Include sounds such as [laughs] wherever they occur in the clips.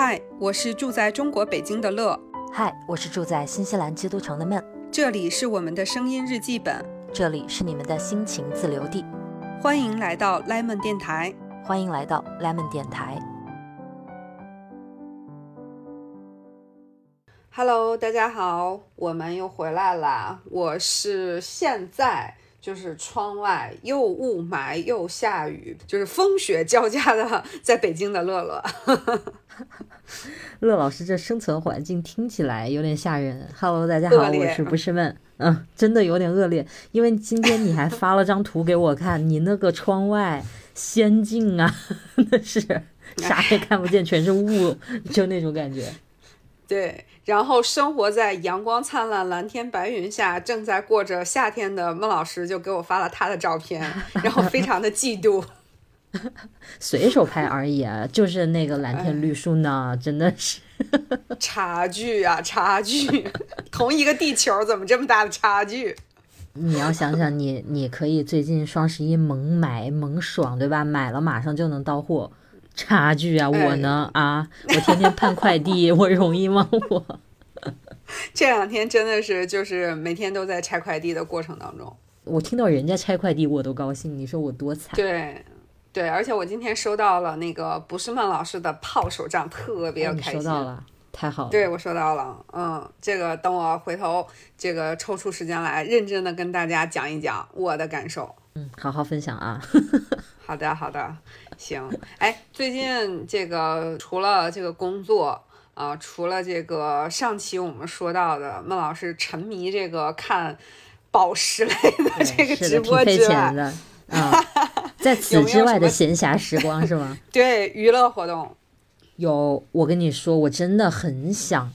嗨，我是住在中国北京的乐，嗨，我是住在新西兰基督城的闷，这里是我们的声音日记本，这里是你们的心情自留地，欢迎来到 Lemon 电台，欢迎来到 Lemon 电台。Hello，大家好，我们又回来啦！我是现在就是窗外又雾霾又下雨，就是风雪交加的，[laughs] 在北京的乐乐。[laughs] [laughs] 乐老师这生存环境听起来有点吓人。Hello，大家好，我是不是闷？嗯，真的有点恶劣，因为今天你还发了张图给我看，你那个窗外仙境啊，[laughs] 那是 [laughs] 啥也看不见，全是雾，就那种感觉。对，然后生活在阳光灿烂、蓝天白云下，正在过着夏天的孟老师就给我发了他的照片，然后非常的嫉妒。[laughs] 随手拍而已啊，就是那个蓝天绿树呢，真的是。[laughs] 差距啊，差距！同一个地球怎么这么大的差距？[laughs] 你要想想你，你可以最近双十一猛买猛爽，对吧？买了马上就能到货，差距啊！我呢啊，我天天盼快递，我容易吗？我这两天真的是就是每天都在拆快递的过程当中。我听到人家拆快递我都高兴，你说我多惨？对，对，而且我今天收到了那个不是孟老师的炮手账，特别开心。收到了，太好了。对，我收到了，嗯，这个等我回头这个抽出时间来，认真的跟大家讲一讲我的感受。嗯，好好分享啊。[laughs] 好的，好的，行。哎，最近这个除了这个工作啊、除了这个上期我们说到的孟老师沉迷这个看宝石类的这个直播之外。[laughs] 啊、在 [laughs] 此之外的闲暇时光是吗？[laughs] 对娱乐活动，有，我跟你说，我真的很想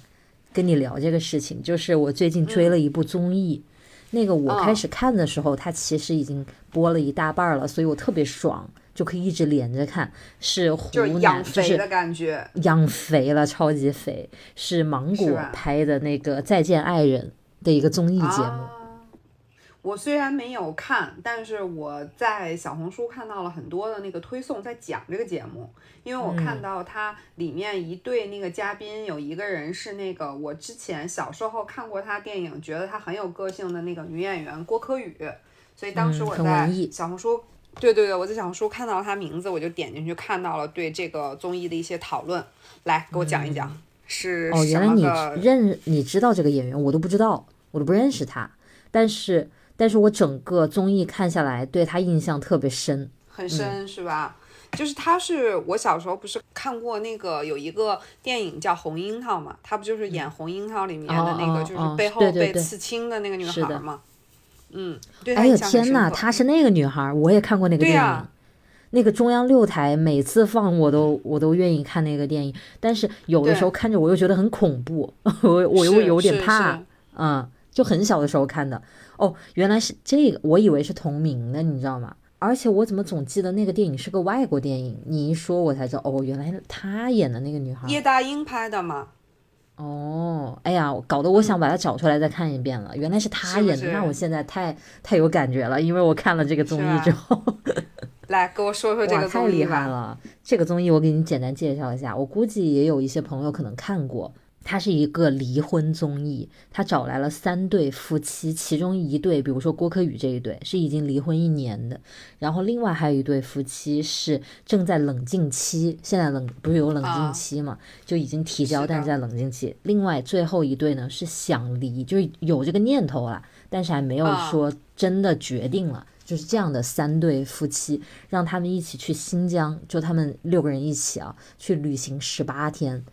跟你聊这个事情。就是我最近追了一部综艺，那个我开嗯始看的时候，它其实已经播了一大半了，所以我特别爽，就可以一直连着看。是湖就是南，就养肥的感觉。养肥了，超级肥，是芒果拍的那个《再见爱人》的一个综艺节目。啊我虽然没有看，但是我在小红书看到了很多的那个推送，在讲这个节目。因为我看到它里面一对那个嘉宾，有一个人是那个我之前小时候看过他电影，觉得他很有个性的那个女演员郭柯宇，所以当时嗯我在小红书。对对对，我在小红书看到他名字，我就点进去看到了对这个综艺的一些讨论。来，给我讲一讲，是哦，什原来你认你知道这个演员，我都不知道，我都不认识他。但是，但是我整个综艺看下来，对他印象特别深。很深、是吧？就是他是我小时候不是看过那个有一个电影叫《红樱桃》嘛，他不就是演《红樱桃》里面的那个，就是哦背后被刺青的那个女孩嘛？嗯，对她哎呦印象很天呐，她是那个女孩，我也看过那个电影。那个中央六台每次放我都我都愿意看那个电影，但是有的时候看着我又觉得很恐怖，[laughs] 我我又有点怕，嗯，就很小的时候看的。哦，原来是这个，我以为是同名的，你知道吗？而且我怎么总记得那个电影是个外国电影？你一说，我才知道，哦，原来他演的那个女孩。叶大鹰拍的嘛？哦，哎呀，搞得我想把它找出来再看一遍了。原来是她演的，是是那我现在太太有感觉了，因为我看了这个综艺之后，来给我说说 [laughs] 这，个太厉综艺吧。害了！这个综艺我给你简单介绍一下，我估计也有一些朋友可能看过。它是一个离婚综艺，他找来了三对夫妻，其中一对，比如说郭柯宇这一对是已经离婚一年的，然后另外还有一对夫妻是正在冷静期，现在冷不是有冷啊静期嘛，就已经提交，但是在冷静期。另外最后一对呢是想离，就是有这个念头了，但是还没有啊说真的决定了。就是这样的三对夫妻，让他们一起去新疆，就他们六个人一起啊，去旅行十八天，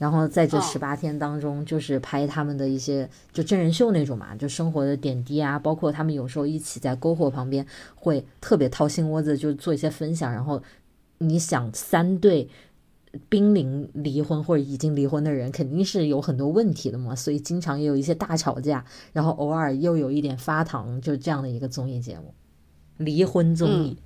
然后在这哦十八天当中，就是拍他们的一些就真人秀那种嘛，就生活的点滴啊，包括他们有时候一起在篝火旁边会特别掏心窝子，就做一些分享。然后你想，三对濒临离婚或者已经离婚的人，肯定是有很多问题的嘛，所以经常也有一些大吵架，然后偶尔又有一点发糖，就这样的一个综艺节目，离婚综艺。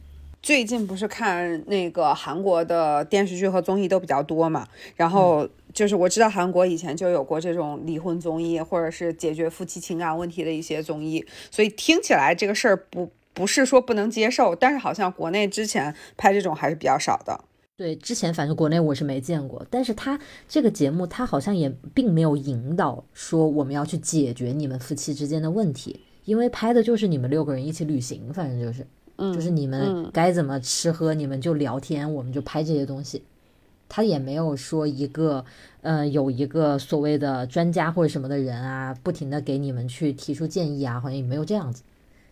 最近不是看那个韩国的电视剧和综艺都比较多嘛，然后就是我知道韩国以前就有过这种离婚综艺，或者是解决夫妻情感问题的一些综艺，所以听起来这个事儿不不是说不能接受，但是好像国内之前拍这种还是比较少的。对，之前反正国内我是没见过，但是他这个节目他好像也并没有引导说我们要去解决你们夫妻之间的问题，因为拍的就是你们六个人一起旅行，反正就是，就是你们该怎么吃喝，你们就聊天，我们就拍这些东西。他也没有说一个，呃，有一个所谓的专家或者什么的人啊，不停的给你们去提出建议啊，好像也没有这样子，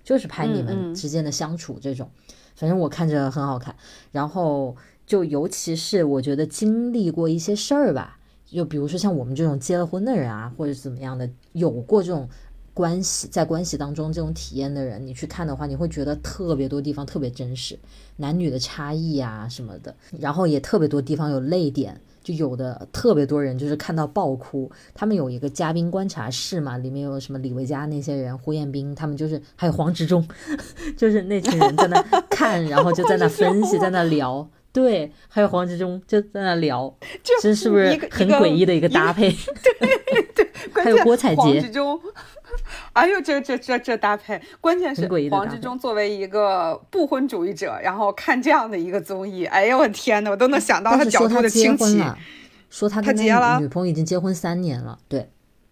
就是拍你们之间的相处这种。反正我看着很好看，然后。就尤其是我觉得经历过一些事儿吧，就比如说像我们这种结了婚的人啊，或者怎么样的，有过这种关系，在关系当中这种体验的人，你去看的话，你会觉得特别多地方特别真实，男女的差异啊什么的，然后也特别多地方有泪点，就有的特别多人就是看到爆哭。他们有一个嘉宾观察室嘛，里面有什么李维嘉那些人，胡彦斌他们就是还有黄执中，[laughs] 就是那群人在那看，然后就在那分析，在那聊。对，还有黄执中就在那聊，[laughs] 这是不是很诡异的一个搭配？对 [laughs] 对，还有郭采洁。黄执中，[laughs] 哎呦，这这这这搭配，关键是黄志忠作为一个不婚主义者，然后看这样的一个综艺，哎呦我天呐，我都能想到他角度的清奇。说他他结了，女朋友已经结婚三年了。对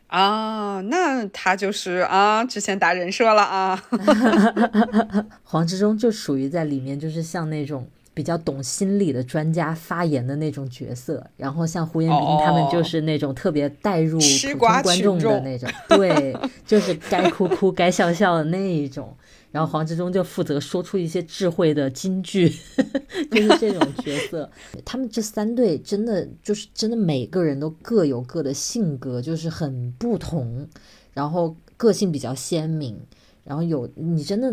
啊，那他就是啊，之前打人设了啊。[laughs] 黄志忠就属于在里面，就是像那种。比较懂心理的专家发言的那种角色，然后像胡彦斌他们就是那种特别带入普通观众的那种，对，[laughs] 就是该哭哭该笑笑的那一种。然后黄志忠就负责说出一些智慧的金句，[laughs] 就是这种角色。他们这三对真的就是真的每个人都各有各的性格，就是很不同，然后个性比较鲜明，然后有你真的。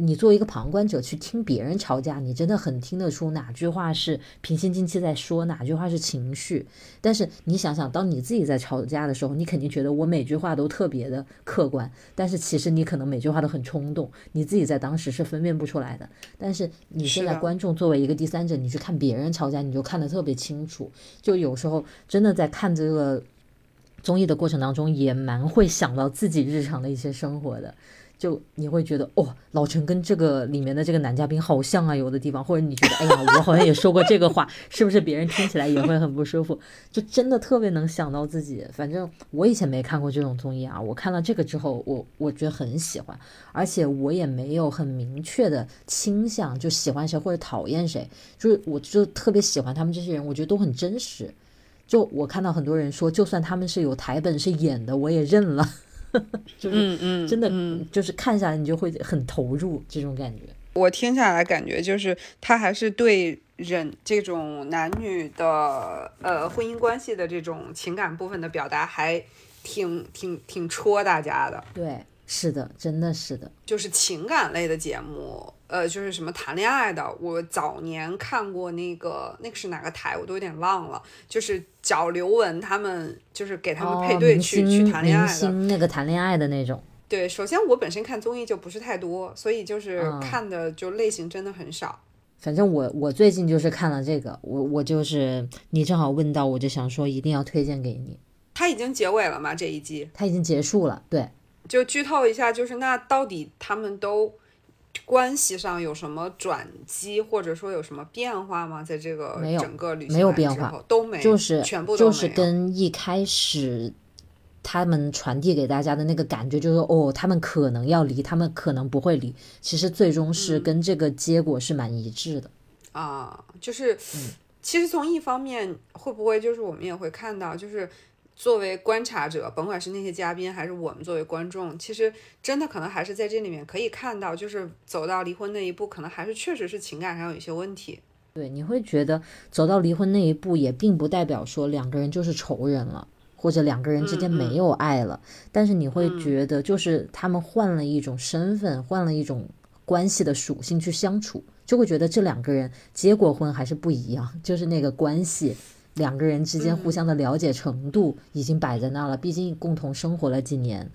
你作为一个旁观者去听别人吵架，你真的很听得出哪句话是平心静气在说，哪句话是情绪。但是你想想，当你自己在吵架的时候，你肯定觉得我每句话都特别的客观，但是其实你可能每句话都很冲动，你自己在当时是分辨不出来的。但是你现在观众作为一个第三者，你去看别人吵架，你就看得特别清楚。就有时候真的在看这个综艺的过程当中，也蛮会想到自己日常的一些生活的。就你会觉得哦，老陈跟这个里面的这个男嘉宾好像啊，有的地方，或者你觉得哎呀，[laughs] 我好像也说过这个话，是不是别人听起来也会很不舒服？就真的特别能想到自己。反正我以前没看过这种综艺啊，我看了这个之后，我我觉得很喜欢，而且我也没有很明确的倾向，就喜欢谁或者讨厌谁，就是我就特别喜欢他们这些人，我觉得都很真实。就我看到很多人说，就算他们是有台本是演的，我也认了。[laughs] 就是真的，就是看下来你就会很投入这种感觉。我听下来感觉就是他还是对人这种男女的呃婚姻关系的这种情感部分的表达还挺挺挺戳大家的。对，是的，真的是的，就是情感类的节目。呃，就是什么谈恋爱的，我早年看过那个，那个是哪个台，我都有点忘了。就是找刘雯他们，就是给他们配对去去谈恋爱的，那个谈恋爱的那种。对，首先我本身看综艺就不是太多，所以就是看的就类型真的很少。反正我我最近就是看了这个，我我就是你正好问到，我就想说一定要推荐给你。它已经结尾了吗？这一季？它已经结束了。对，就剧透一下，就是那到底他们都。关系上有什么转机，或者说有什么变化吗？在这个整个旅行没有变化，都没就是全部就是跟一开始他们传递给大家的那个感觉，就是哦，他们可能要离，他们可能不会离。其实最终是跟这个结果是蛮一致的啊。就是其实从一方面，会不会就是我们也会看到，就是。作为观察者，甭管是那些嘉宾还是我们作为观众，其实真的可能还是在这里面可以看到，就是走到离婚那一步，可能还是确实是情感上有一些问题。对，你会觉得走到离婚那一步，也并不代表说两个人就是仇人了，或者两个人之间没有爱了。但是你会觉得，就是他们换了一种身份，换了一种关系的属性去相处，就会觉得这两个人结过婚还是不一样，就是那个关系。两个人之间互相的了解程度已经摆在那了，毕竟共同生活了几年，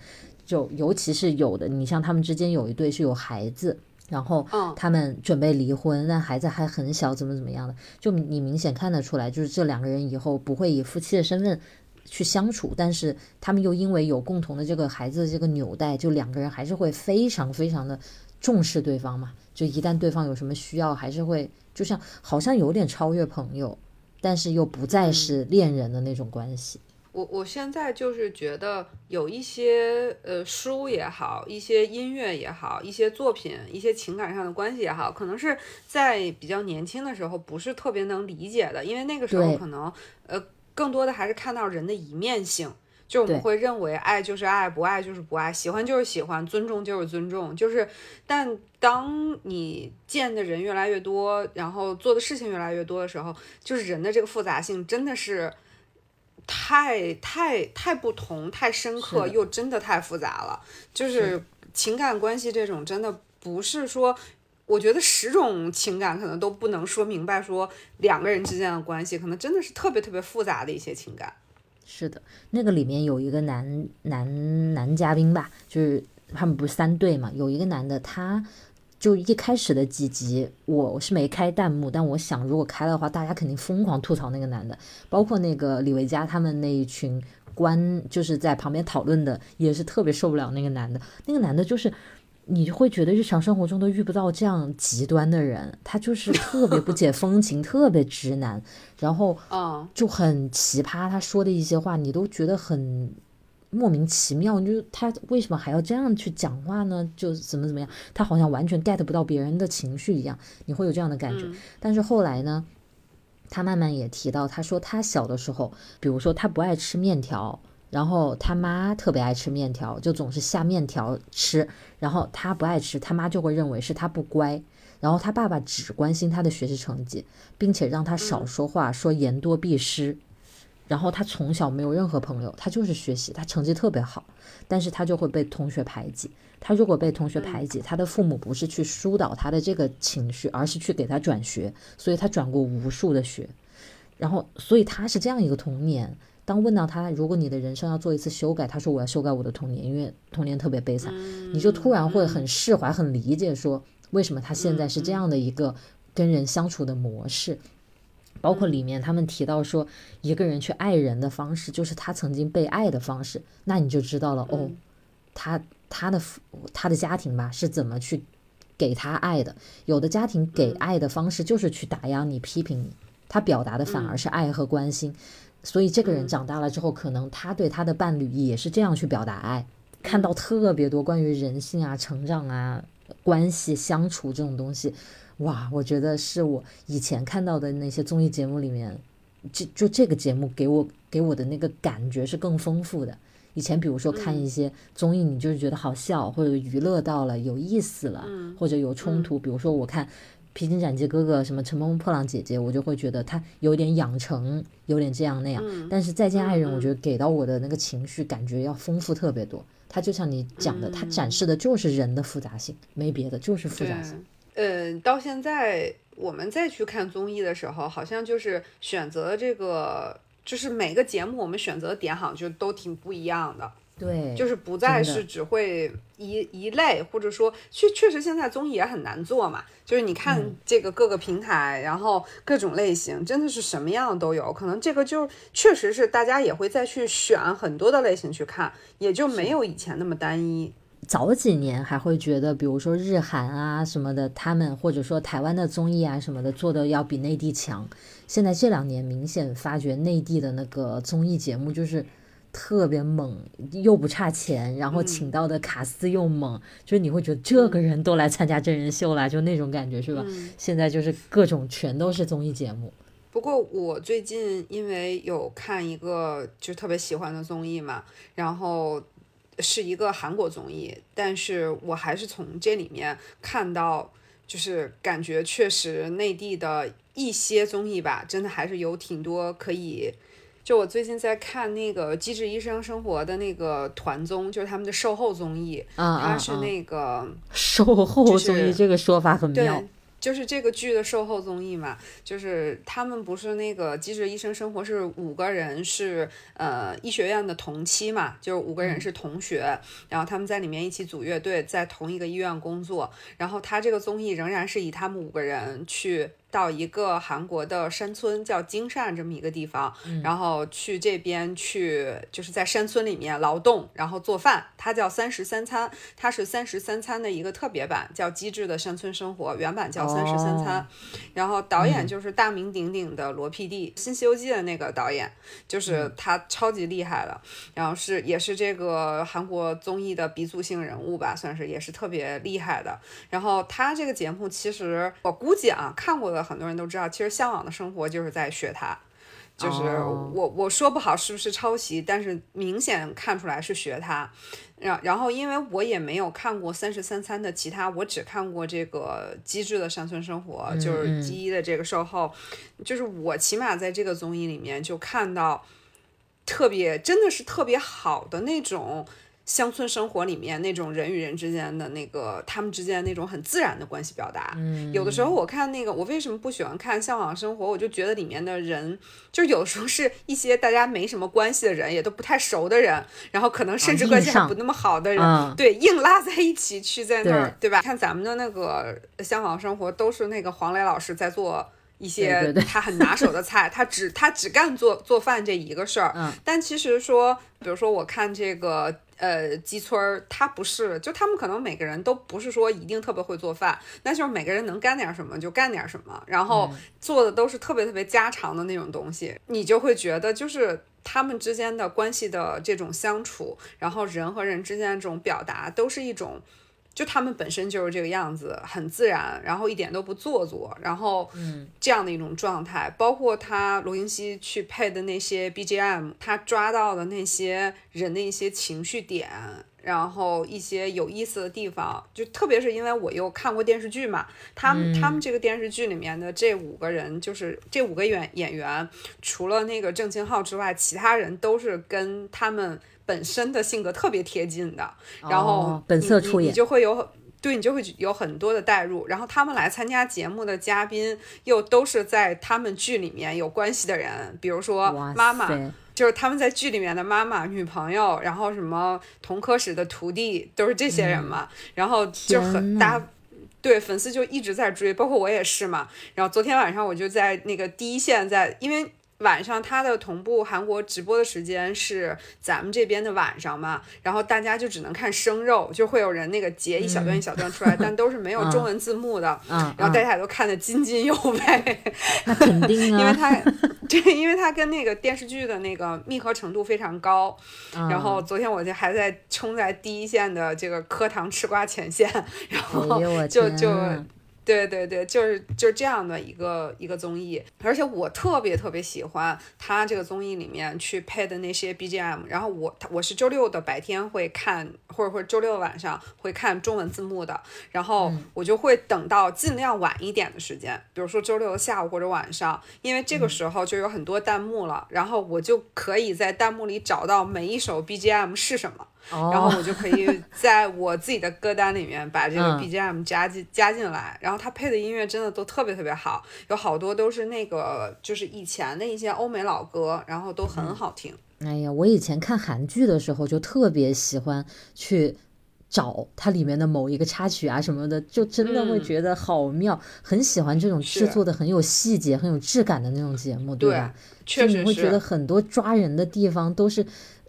就尤其是有的，你像他们之间有一对是有孩子，然后他们准备离婚，但孩子还很小，怎么怎么样的，就你明显看得出来，就是这两个人以后不会以夫妻的身份去相处，但是他们又因为有共同的这个孩子的这个纽带，就两个人还是会非常非常的重视对方嘛，就一旦对方有什么需要，还是会。就像好像有点超越朋友，但是又不再是恋人的那种关系。我我现在就是觉得有一些呃书也好，一些音乐也好，一些作品，一些情感上的关系也好，可能是在比较年轻的时候不是特别能理解的，因为那个时候可能呃更多的还是看到人的一面性，就我们会认为爱就是爱，不爱就是不爱，喜欢就是喜欢，尊重就是尊重，就是但当你见的人越来越多，然后做的事情越来越多的时候，就是人的这个复杂性真的是。太太太不同，太深刻，又真的太复杂了。就是情感关系这种，真的不是说，我觉得十种情感可能都不能说明白，说两个人之间的关系，可能真的是特别特别复杂的一些情感。是的，那个里面有一个男男男嘉宾吧，就是他们不是三对嘛，有一个男的他。就一开始的几集，我是没开弹幕，但我想如果开的话，大家肯定疯狂吐槽那个男的，包括那个李维嘉他们那一群观，就是在旁边讨论的，也是特别受不了那个男的。那个男的就是，你会觉得日常生活中都遇不到这样极端的人，他就是 [laughs] 特别不解风情，特别直男，然后就很奇葩，他说的一些话，你都觉得很。莫名其妙，就他为什么还要这样去讲话呢？就怎么怎么样，他好像完全 get 不到别人的情绪一样，你会有这样的感觉。但是后来呢，他慢慢也提到，他说他小的时候，比如说他不爱吃面条，然后他妈特别爱吃面条，就总是下面条吃，然后他不爱吃，他妈就会认为是他不乖，然后他爸爸只关心他的学习成绩，并且让他少说话，说言多必失。然后他从小没有任何朋友，他就是学习，他成绩特别好，但是他就会被同学排挤。他如果被同学排挤，他的父母不是去疏导他的这个情绪，而是去给他转学，所以他转过无数的学。然后，所以他是这样一个童年。当问到他，如果你的人生要做一次修改，他说我要修改我的童年，因为童年特别悲惨。你就突然会很释怀、很理解，说为什么他现在是这样的一个跟人相处的模式。包括里面他们提到说，一个人去爱人的方式，就是他曾经被爱的方式，那你就知道了哦，他他的他的家庭吧是怎么去给他爱的？有的家庭给爱的方式就是去打压你、批评你，他表达的反而是爱和关心。所以这个人长大了之后，可能他对他的伴侣也是这样去表达爱。看到特别多关于人性啊、成长啊、关系相处这种东西。哇，我觉得是我以前看到的那些综艺节目里面，就就这个节目给我给我的那个感觉是更丰富的。以前比如说看一些综艺，你就是觉得好笑或者娱乐到了有意思了，或者有冲突。比如说我看《披荆斩棘哥哥》什么《乘风破浪姐姐》，我就会觉得他有点养成，有点这样那样。但是《再见爱人》，我觉得给到我的那个情绪感觉要丰富特别多。他就像你讲的，他展示的就是人的复杂性，没别的，就是复杂性。嗯，到现在我们再去看综艺的时候，好像就是选择这个，就是每个节目我们选择的点好像就都挺不一样的。对，就是不再是只会一一类，或者说确确实现在综艺也很难做嘛。就是你看这个各个平台，然后各种类型，真的是什么样的都有。可能这个就确实是大家也会再去选很多的类型去看，也就没有以前那么单一。早几年还会觉得，比如说日韩啊什么的，他们或者说台湾的综艺啊什么的做的要比内地强。现在这两年明显发觉内地的那个综艺节目就是特别猛，又不差钱，然后请到的卡司又猛，就是你会觉得这个人都来参加真人秀了，就那种感觉是吧？现在就是各种全都是综艺节目。不过我最近因为有看一个就特别喜欢的综艺嘛，然后。是一个韩国综艺，但是我还是从这里面看到，就是感觉确实内地的一些综艺吧，真的还是有挺多可以。就我最近在看那个《机智医生生活》的那个团综，就是他们的售后综艺，它是那个售后综艺，这个说法很妙。就是这个剧的售后综艺嘛，就是他们不是那个《机智医生生活》是五个人是呃医学院的同期嘛，就是五个人是同学，然后他们在里面一起组乐队，在同一个医院工作，然后他这个综艺仍然是以他们五个人去。到一个韩国的山村叫金善这么一个地方，然后去这边去就是在山村里面劳动，然后做饭。它叫三十三餐，它是三十三餐的一个特别版，叫《机智的山村生活》，原版叫《三十三餐》。然后导演就是大名鼎鼎的罗 PD，《新西游记》的那个导演，就是他超级厉害的。然后是也是这个韩国综艺的鼻祖性人物吧，算是也是特别厉害的。然后他这个节目其实我估计啊，看过的很多人都知道，其实《向往的生活》就是在学他。就是我我说不好是不是抄袭，但是明显看出来是学他。然然后因为我也没有看过《三十三餐》的其他，我只看过这个《机智的山村生活》，就是第一的这个售后，就是我起码在这个综艺里面就看到特别真的是特别好的那种。乡村生活里面那种人与人之间的那个，他们之间那种很自然的关系表达，嗯，有的时候我看那个，我为什么不喜欢看《向往生活》？我就觉得里面的人，就有的时候是一些大家没什么关系的人，也都不太熟的人，然后可能甚至关系还不那么好的人，对，硬拉在一起去在那儿，对吧？看咱们的那个《向往生活》，都是那个黄磊老师在做。一些他很拿手的菜，他只他只干做做饭这一个事儿。嗯，但其实说，比如说我看这个呃鸡村儿，他不是，就他们可能每个人都不是说一定特别会做饭，那就是每个人能干点什么就干点什么，然后做的都是特别特别家常的那种东西，你就会觉得就是他们之间的关系的这种相处，然后人和人之间的这种表达，都是一种。就他们本身就是这个样子，很自然，然后一点都不做作，然后嗯这样的一种状态，包括他罗云熙去配的那些 BGM，他抓到的那些人的一些情绪点，然后一些有意思的地方，就特别是因为我又看过电视剧嘛，他们他们这个电视剧里面的这五个人，就是这五个演演员，除了那个郑清浩之外，其他人都是跟他们。本身的性格特别贴近的，然后本色出演，你就会有对你就会有很多的代入。然后他们来参加节目的嘉宾又都是在他们剧里面有关系的人，比如说妈妈，就是他们在剧里面的妈妈、女朋友，然后什么同科室的徒弟，都是这些人嘛。然后就很大，对粉丝就一直在追，包括我也是嘛。然后昨天晚上我就在那个第一线，在因为。晚上他的同步韩国直播的时间是咱们这边的晚上嘛，然后大家就只能看生肉，就会有人那个截一小段一小段出来，[laughs] 但都是没有中文字幕的，然后大家都看得津津有味。那肯定啊，[laughs] 因为他对，因为他跟那个电视剧的那个密合程度非常高。然后昨天我就还在冲在第一线的这个课堂吃瓜前线，然后就就。对对对，就是就是这样的一个一个综艺，而且我特别特别喜欢他这个综艺里面去配的那些 BGM。然后我我是周六的白天会看，或者或者周六晚上会看中文字幕的。然后我就会等到尽量晚一点的时间，比如说周六的下午或者晚上，因为这个时候就有很多弹幕了，然后我就可以在弹幕里找到每一首 BGM 是什么。然后我就可以在我自己的歌单里面把这个 BGM 加进加进来，然后他配的音乐真的都特别特别好，有好多都是那个就是以前的一些欧美老歌，然后都很好听。哎呀，我以前看韩剧的时候就特别喜欢去找它里面的某一个插曲啊什么的，就真的会觉得好妙，很喜欢这种制作的很有细节、很有质感的那种节目，对吧？确实你会觉得很多抓人的地方都是。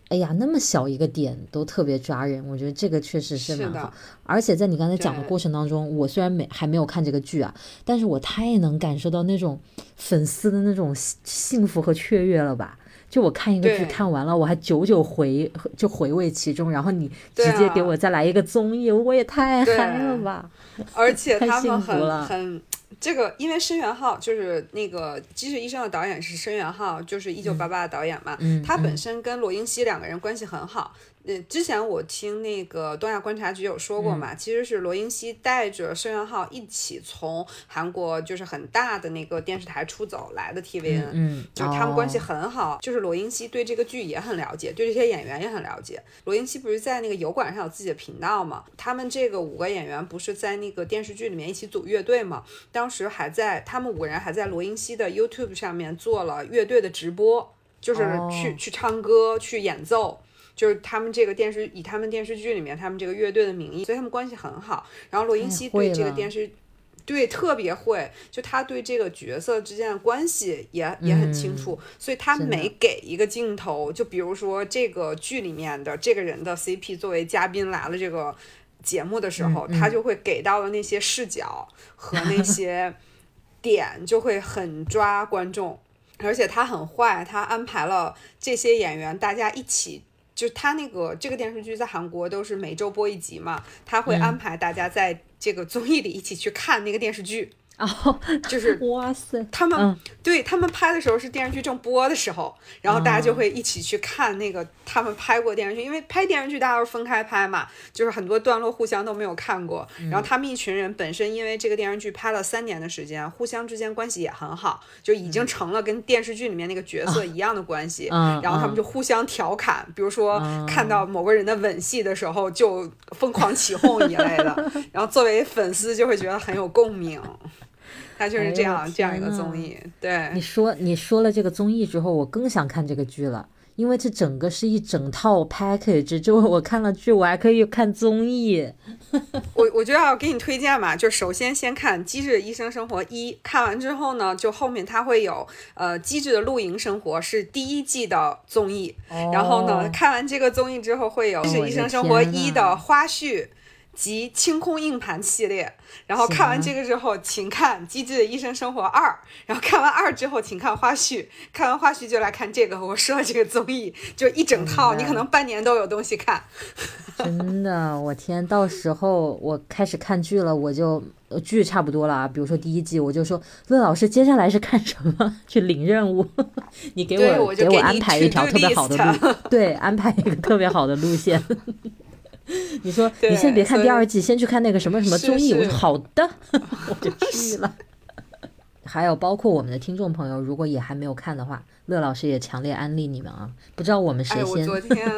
哎呀，那么小一个点都特别抓人，我觉得这个确实是蛮好。而且在你刚才讲的过程当中，我虽然没还没有看这个剧啊，但是我太能感受到那种粉丝的那种幸福和雀跃了吧？就我看一个剧看完了，我还久久回就回味其中，然后你直接给我再来一个综艺，我也太嗨了吧！而且他们很很。这个，因为申元浩就是那个《机智医生》的导演是申元浩，就是一九八八的导演嘛，他本身跟罗英熙两个人关系很好。嗯，之前我听那个东亚观察局有说过嘛，其实是罗英熙带着申元浩一起从韩国就是很大的那个电视台出走来的 TVN，嗯，就他们关系很好，就是罗英熙对这个剧也很了解，对这些演员也很了解。罗英熙不是在那个油管上有自己的频道嘛？他们这个五个演员不是在那个电视剧里面一起组乐队嘛？当时还在他们五个人还在罗英熙的 YouTube 上面做了乐队的直播，就是去去唱歌去演奏。就是他们这个电视以他们电视剧里面他们这个乐队的名义，所以他们关系很好。然后罗英熙对这个电视，对，特别会，就他对这个角色之间的关系也也很清楚，所以他每给一个镜头，就比如说这个剧里面的这个人的 CP 作为嘉宾来了这个节目的时候，他就会给到的那些视角和那 [laughs] 些点就会很抓观众，而且他很坏，他安排了这些演员大家一起。就他那个这个电视剧在韩国都是每周播一集嘛，他会安排大家在这个综艺里一起去看那个电视剧。哦，[laughs] 就是 [laughs] 哇塞，他们对他们拍的时候是电视剧正播的时候，然后大家就会一起去看那个他们拍过电视剧，因为拍电视剧大家都是分开拍嘛，就是很多段落互相都没有看过。然后他们一群人本身因为这个电视剧拍了三年的时间，互相之间关系也很好，就已经成了跟电视剧里面那个角色一样的关系。然后他们就互相调侃，比如说看到某个人的吻戏的时候就疯狂起哄一类的，[laughs] 然后作为粉丝就会觉得很有共鸣。他就是这样这样一个综艺，对。你说你说了这个综艺之后，我更想看这个剧了，因为这整个是一整套 package，就我看了剧，我还可以看综艺。[laughs] 我我就要给你推荐嘛，就首先先看《机智的医生生活一》，看完之后呢，就后面它会有呃《机智的露营生活》是第一季的综艺，然后呢，看完这个综艺之后会有《机智医生生活一》的花絮。及清空硬盘系列，然后看完这个之后，请看《机智的医生生活二》，然后看完二之后，请看花絮，看完花絮就来看这个我说的这个综艺，就一整套，你可能半年都有东西看。真的，我天，到时候我开始看剧了，我就剧差不多了啊，比如说第一季，我就说乐老师接下来是看什么？[laughs] 去领任务？你给我给我安排一条特别好的路，对，安排一个特别好的路线。[laughs] 你说你先别看第二季，先去看那个什么什么综艺。我说好的，[laughs] 我就去了。[laughs] 还有包括我们的听众朋友，如果也还没有看的话，乐老师也强烈安利你们啊！不知道我们谁先？我昨天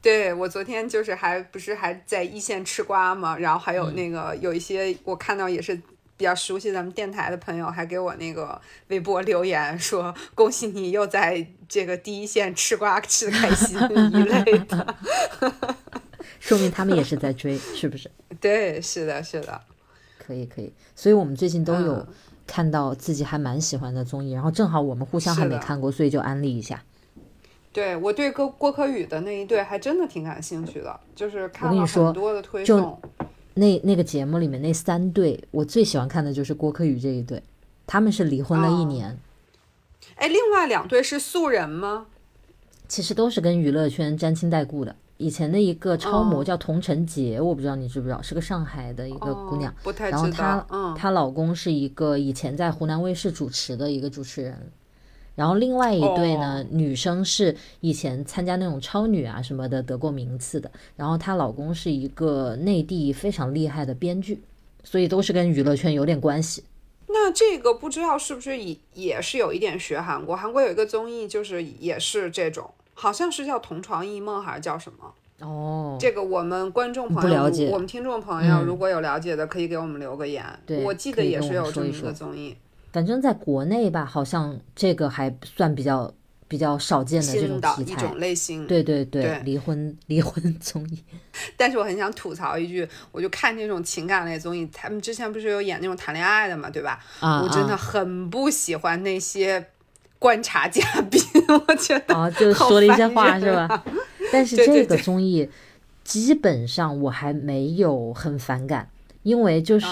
对我昨天就是还不是还在一线吃瓜嘛，然后还有那个有一些我看到也是比较熟悉咱们电台的朋友，还给我那个微博留言说恭喜你又在这个第一线吃瓜吃的开心一类的。说明他们也是在追，[laughs] 是不是？[laughs] 对，是的，是的，可以，可以。所以，我们最近都有看到自己还蛮喜欢的综艺，然后正好我们互相还没看过，所以就安利一下。对我对郭郭柯宇的那一对还真的挺感兴趣的，就是看了很多的推送。那那个节目里面那三对，我最喜欢看的就是郭柯宇这一对，他们是离婚了一年。哎，另外两对是素人吗？其实都是跟娱乐圈沾亲带故的。以前的一个超模叫童晨洁，我不知道你知不知道，是个上海的一个姑娘。不太知道。然后她，她老公是一个以前在湖南卫视主持的一个主持人。然后另外一对呢，女生是以前参加那种超女啊什么的得过名次的。然后她老公是一个内地非常厉害的编剧，所以都是跟娱乐圈有点关系。那这个不知道是不是也也是有一点学韩国？韩国有一个综艺就是也是这种。好像是叫同床异梦还是叫什么？哦，这个我们观众朋友，我们听众朋友如果有了解的，可以给我们留个言。对，我记得也是有这么一个综艺。反正在国内吧，好像这个还算比较比较少见的这种题材。一种类型。对对对，离婚 [laughs] 离婚综艺。但是我很想吐槽一句，我就看那种情感类综艺，他们之前不是有演那种谈恋爱的嘛，对吧？啊，我真的很不喜欢那些。观察嘉宾，我觉得啊，就说了一些话是吧？但是这个综艺基本上我还没有很反感，因为就是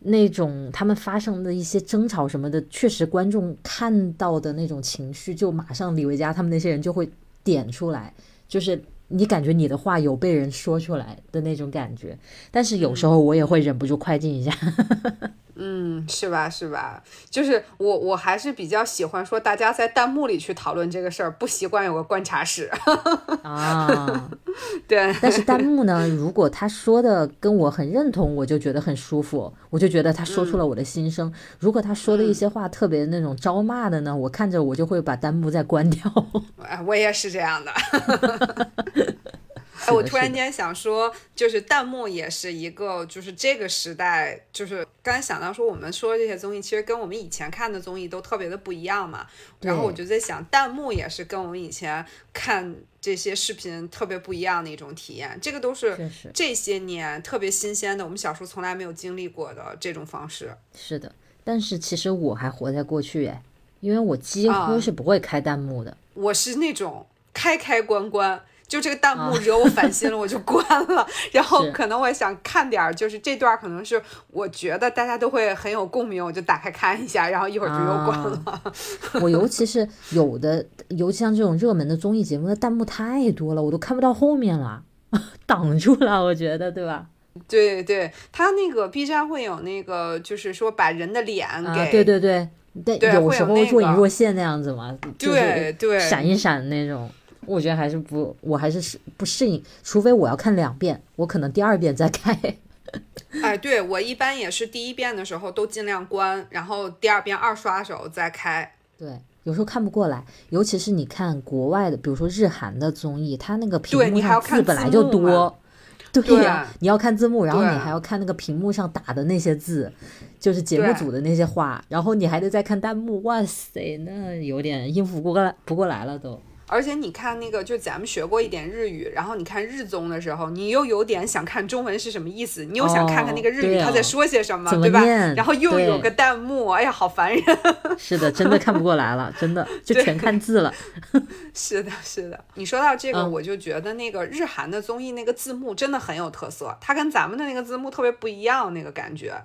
那种他们发生的一些争吵什么的，确实观众看到的那种情绪，就马上李维嘉他们那些人就会点出来，就是你感觉你的话有被人说出来的那种感觉。但是有时候我也会忍不住快进一下。嗯，是吧？是吧？就是我，我还是比较喜欢说大家在弹幕里去讨论这个事儿，不习惯有个观察室。啊，[laughs] 对。但是弹幕呢，如果他说的跟我很认同，我就觉得很舒服，我就觉得他说出了我的心声。如果他说的一些话特别那种招骂的呢，我看着我就会把弹幕再关掉。哎，我也是这样的。[laughs] 哎，我突然间想说，就是弹幕也是一个，就是这个时代，就是刚才想到说，我们说这些综艺，其实跟我们以前看的综艺都特别的不一样嘛。然后我就在想，弹幕也是跟我们以前看这些视频特别不一样的一种体验。这个都是这些年特别新鲜的，我们小时候从来没有经历过的这种方式。是的，但是其实我还活在过去哎，因为我几乎是不会开弹幕的。我是那种开开关关。就这个弹幕惹我烦心了，我就关了。然后可能我想看点儿，就是这段可能是我觉得大家都会很有共鸣，我就打开看一下，然后一会儿就又关了。我尤其是有的，尤其像这种热门的综艺节目，的弹幕太多了，我都看不到后面了，挡住了。我觉得，对吧？对对，他那个 B 站会有那个，就是说把人的脸给对对对，对有时候若隐若现那样子嘛，对对，闪一闪那种。我觉得还是不，我还是适不适应，除非我要看两遍，我可能第二遍再开。[laughs] 哎，对我一般也是第一遍的时候都尽量关，然后第二遍二刷的时候再开。对，有时候看不过来，尤其是你看国外的，比如说日韩的综艺，它那个屏幕上字本来就多，对呀，你要看字幕，然后你还要看那个屏幕上打的那些字，就是节目组的那些话，然后你还得再看弹幕，哇塞，那有点应付不过来，不过来了都。而且你看那个，就咱们学过一点日语，然后你看日综的时候，你又有点想看中文是什么意思，你又想看看那个日语他在说些什么，对吧？然后又有个弹幕，哎呀，好烦人。[laughs] 是的，真的看不过来了，[laughs] 真的就全看字了。[laughs] 是的，是的。你说到这个，我就觉得那个日韩的综艺那个字幕真的很有特色，它跟咱们的那个字幕特别不一样，那个感觉，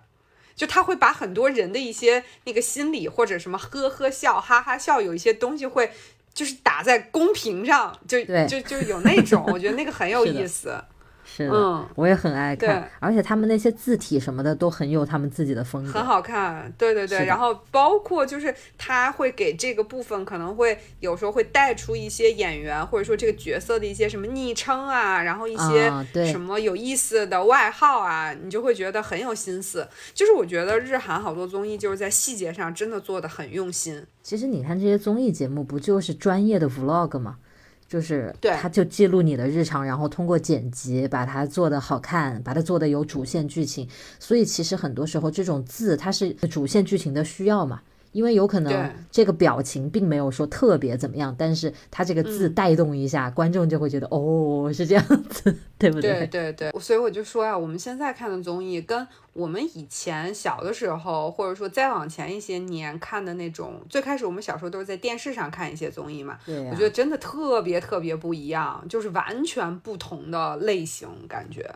就他会把很多人的一些那个心理或者什么呵呵笑、哈哈笑，有一些东西会。就是打在公屏上，就就就有那种，我觉得那个很有意思。是的，我也很爱看，而且他们那些字体什么的都很有他们自己的风格，很好看。对对对，然后包括就是他会给这个部分可能会有时候会带出一些演员或者说这个角色的一些什么昵称啊，然后一些什么有意思的外号啊，你就会觉得很有心思。就是我觉得日韩好多综艺就是在细节上真的做的很用心。其实你看这些综艺节目不就是专业的 vlog 吗？就是，他就记录你的日常，然后通过剪辑把它做的好看，把它做的有主线剧情。所以其实很多时候这种字它是主线剧情的需要嘛。因为有可能这个表情并没有说特别怎么样，但是他这个字带动一下，观众就会觉得哦是这样子，[laughs] 对不对？对对对，所以我就说呀，我们现在看的综艺跟我们以前小的时候，或者说再往前一些年看的那种，最开始我们小时候都是在电视上看一些综艺嘛，我觉得真的特别特别不一样，就是完全不同的类型感觉。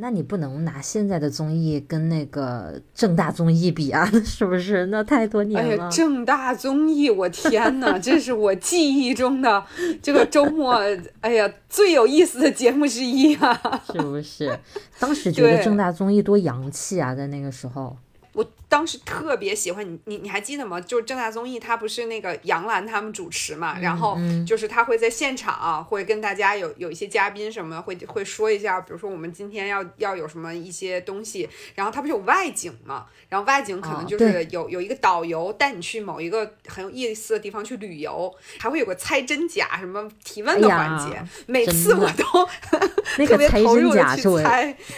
那你不能拿现在的综艺跟那个正大综艺比啊，[laughs] 是不是？那太多年了。哎呀，正大综艺，我天哪，这是我记忆中的这个周末，哎呀，最有意思的节目之一啊！是不是？当时 [laughs] 觉得正大综艺多洋气啊，在那个时候。我当时特别喜欢你，你你还记得吗？就是正大综艺，他不是那个杨澜他们主持嘛，然后就是他会在现场会跟大家有有一些嘉宾什么会会说一下，比如说我们今天要要有什么一些东西，然后他不是有外景嘛，然后外景可能就是有有一个导游带你去某一个很有意思的地方去旅游，还会有个猜真假什么提问的环节，每次我都那个猜真假是我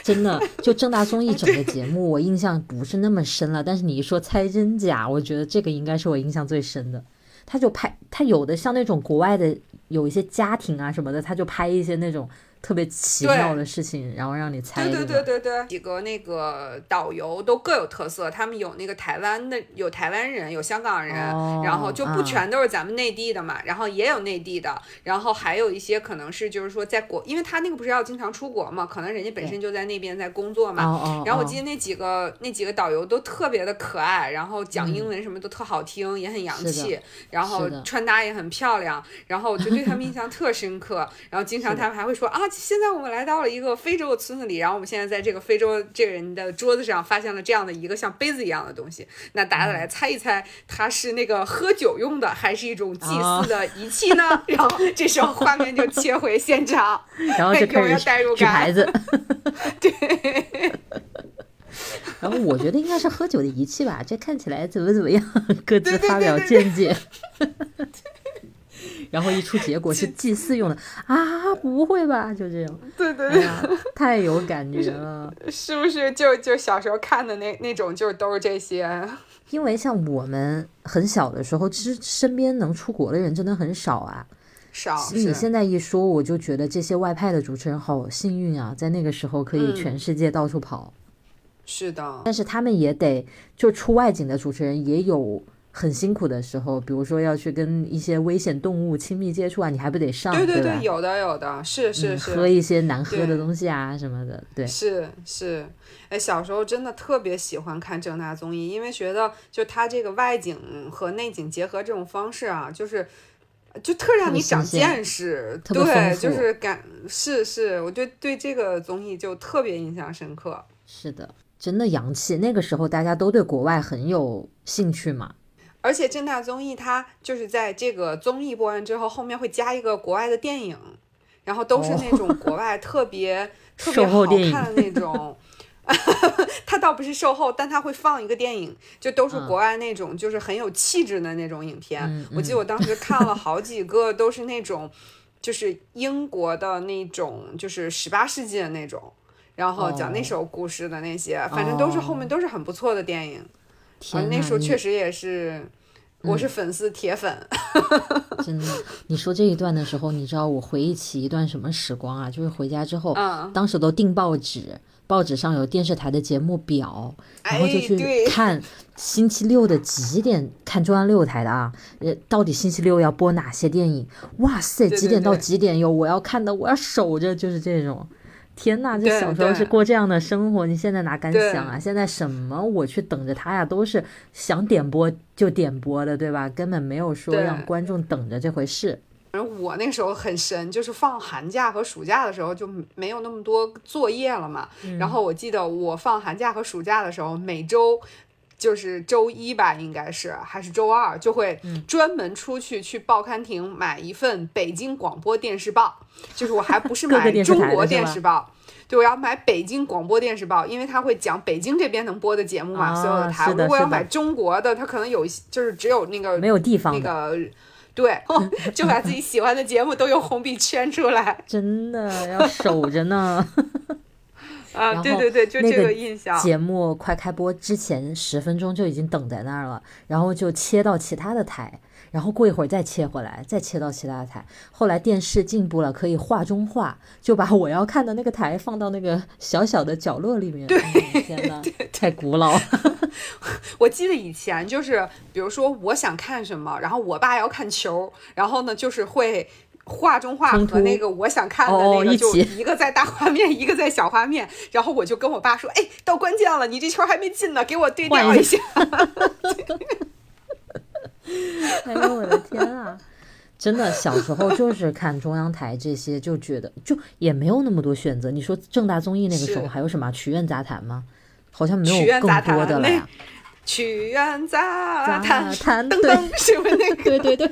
真的就正大综艺 [laughs] 整个节目我印象不是那么。深了，但是你一说猜真假，我觉得这个应该是我印象最深的。他就拍，他有的像那种国外的，有一些家庭啊什么的，他就拍一些那种。特别奇妙的事情，然后让你猜。对对对对对，几个那个导游都各有特色，他们有那个台湾的，有台湾人，有香港人，然后就不全都是咱们内地的嘛，然后也有内地的，然后还有一些可能是就是说在国，因为他那个不是要经常出国嘛，可能人家本身就在那边在工作嘛。然后我记得那几个那几个导游都特别的可爱，然后讲英文什么都特好听，也很洋气，然后穿搭也很漂亮，然后我就对他们印象特深刻，[laughs] 然后经常他们还会说啊。现在我们来到了一个非洲的村子里，然后我们现在在这个非洲这个人的桌子上发现了这样的一个像杯子一样的东西。那大家来猜一猜，它是那个喝酒用的，还是一种祭祀的仪器呢？[laughs] 然后这时候画面就切回现场，然后就 [laughs] 开始举牌子。[laughs] 对。然后我觉得应该是喝酒的仪器吧，这看起来怎么怎么样？各自发表见解。然后一出结果是祭祀用的啊，不会吧？就这种，对对对，[laughs] 太有感觉了，[laughs] 是不是？就就小时候看的那那种，就都是这些。[laughs] 因为像我们很小的时候，其实身边能出国的人真的很少啊。少。你现在一说，我就觉得这些外派的主持人好幸运啊，在那个时候可以全世界到处跑。是的。但是他们也得就出外景的主持人也有很辛苦的时候，比如说要去跟一些危险动物亲密接触啊，你还不得上？对对对，有的有的，是是是。喝一些难喝的东西啊什么的，对。是是，哎，小时候真的特别喜欢看正大综艺，因为觉得就他这个外景和内景结合这种方式啊，就是。就特让你长见识，对，就是感是是，我觉得对这个综艺就特别印象深刻。是的，真的洋气。那个时候大家都对国外很有兴趣嘛。而且正大综艺它就是在这个综艺播完之后，后面会加一个国外的电影，然后都是那种国外特别 [laughs] 特别好看的那种。[laughs] 他倒不是售后，但他会放一个电影，就都是国外那种，就是很有气质的那种影片。我记得我当时看了好几个，都是那种，就是英国的那种，就是十八世纪的那种，然后讲那首故事的那些，反正都是后面都是很不错的电影。啊，那时候确实也是，我是粉丝铁粉。[laughs] 真的，你说这一段的时候，你知道我回忆起一段什么时光啊？就是回家之后，当时都订报纸。报纸上有电视台的节目表，然后就去看星期六的几点看中央六台的啊，呃，到底星期六要播哪些电影？哇塞，几点到几点有我要看的，我要守着，就是这种。天呐，这小时候是过这样的生活，你现在哪敢想啊？现在什么我去等着他呀，都是想点播就点播的，对吧？根本没有说让观众等着这回事。反正我那时候很神，就是放寒假和暑假的时候就没有那么多作业了嘛。然后我记得我放寒假和暑假的时候，每周就是周一吧，应该是还是周二，就会专门出去去报刊亭买一份北京广播电视报。就是我还不是买中国电视报，对，我要买北京广播电视报，因为它会讲北京这边能播的节目嘛，所有的台。如果要买中国的，它可能有就是只有那个没有地方那个。对，[laughs] 就把自己喜欢的节目都用红笔圈出来，真的要守着呢。[laughs] 啊，对对对，就这个印象。节目快开播之前十分钟就已经等在那儿了，然后就切到其他的台。然后过一会儿再切回来，再切到其他台。后来电视进步了，可以画中画，就把我要看的那个台放到那个小小的角落里面。对，天呐，太古老了。[laughs] 我记得以前就是，比如说我想看什么，然后我爸要看球，然后呢就是会画中画和那个我想看的那个就一个在大画面，一个在小画面。然后我就跟我爸说：“哎，到关键了，你这球还没进呢，给我对调一下。”哎呦我的天啊！[laughs] 真的小时候就是看中央台这些，就觉得就也没有那么多选择。你说正大综艺那个时候还有什么曲苑杂谈吗？好像没有更多的了呀。曲苑杂谈，噔噔，是不是那个？对对对。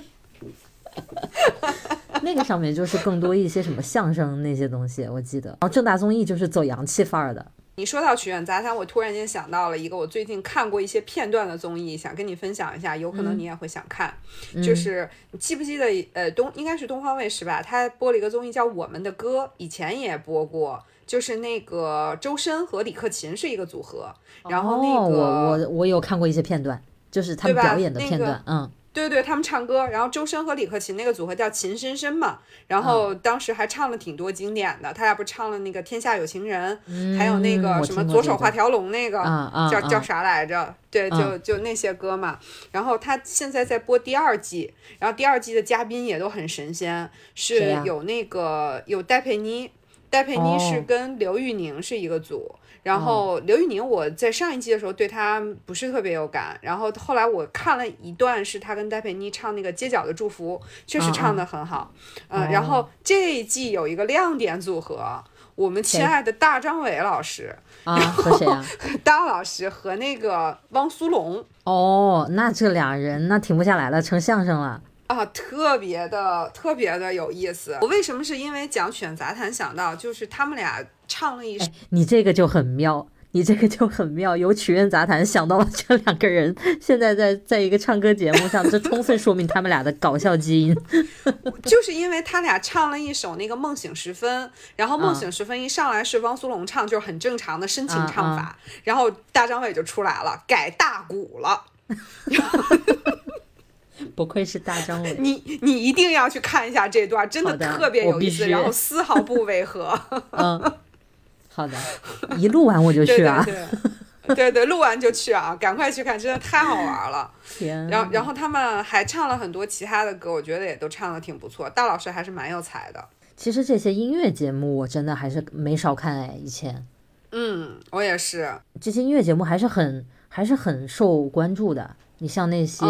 [laughs] 那个上面就是更多一些什么相声那些东西，我记得。然后正大综艺就是走洋气范儿的。你说到曲苑杂谈，我突然间想到了一个我最近看过一些片段的综艺，想跟你分享一下，有可能你也会想看。就是你记不记得，呃，东应该是东方卫视吧？他播了一个综艺叫《我们的歌》，以前也播过，就是那个周深和李克勤是一个组合。然后那个我我我有看过一些片段，就是他们表演的片段，嗯。对对，他们唱歌，然后周深和李克勤那个组合叫秦深深嘛，然后当时还唱了挺多经典的，他俩不唱了那个《天下有情人》，还有那个什么左手画条龙那个，叫叫啥来着？对，就就那些歌嘛。然后他现在在播第二季，然后第二季的嘉宾也都很神仙，是有那个有戴佩妮，戴佩妮是跟刘宇宁是一个组。然后刘宇宁，我在上一季的时候对他不是特别有感，然后后来我看了一段是他跟戴佩妮唱那个《街角的祝福》，确实唱的很好。嗯，然后这一季有一个亮点组合，我们亲爱的大张伟老师，啊，和谁啊？[laughs] 大老师和那个汪苏泷。哦，那这俩人那停不下来了，成相声了。啊，特别的特别的有意思。我为什么是因为讲选杂谈想到，就是他们俩唱了一首，你这个就很妙。你这个就很妙，由曲苑杂谈想到了这两个人，现在在在一个唱歌节目上，这充分说明他们俩的搞笑基因。[laughs] 就是因为他俩唱了一首那个《梦醒时分》，然后《梦醒时分》一上来是汪苏泷唱，就是很正常的深情唱法，然后大张伟就出来了，改大鼓了。[laughs] [laughs] 不愧是大张伟，你你一定要去看一下这段，真的特别有意思，然后丝毫不违和。[laughs] 嗯。好的，一录完我就去啊！对对，录完就去啊！赶快去看，真的太好玩了。[laughs] 天！然后然后他们还唱了很多其他的歌，我觉得也都唱的挺不错。大老师还是蛮有才的。其实这些音乐节目我真的还是没少看哎，以前。嗯，我也是。这些音乐节目还是很还是很受关注的。你像那些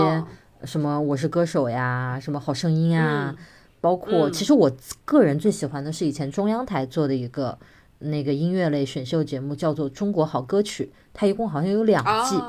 什么《我是歌手》呀，什么《好声音》啊，包括其实我个人最喜欢的是以前中央台做的一个。那个音乐类选秀节目叫做《中国好歌曲》，它一共好像有两季，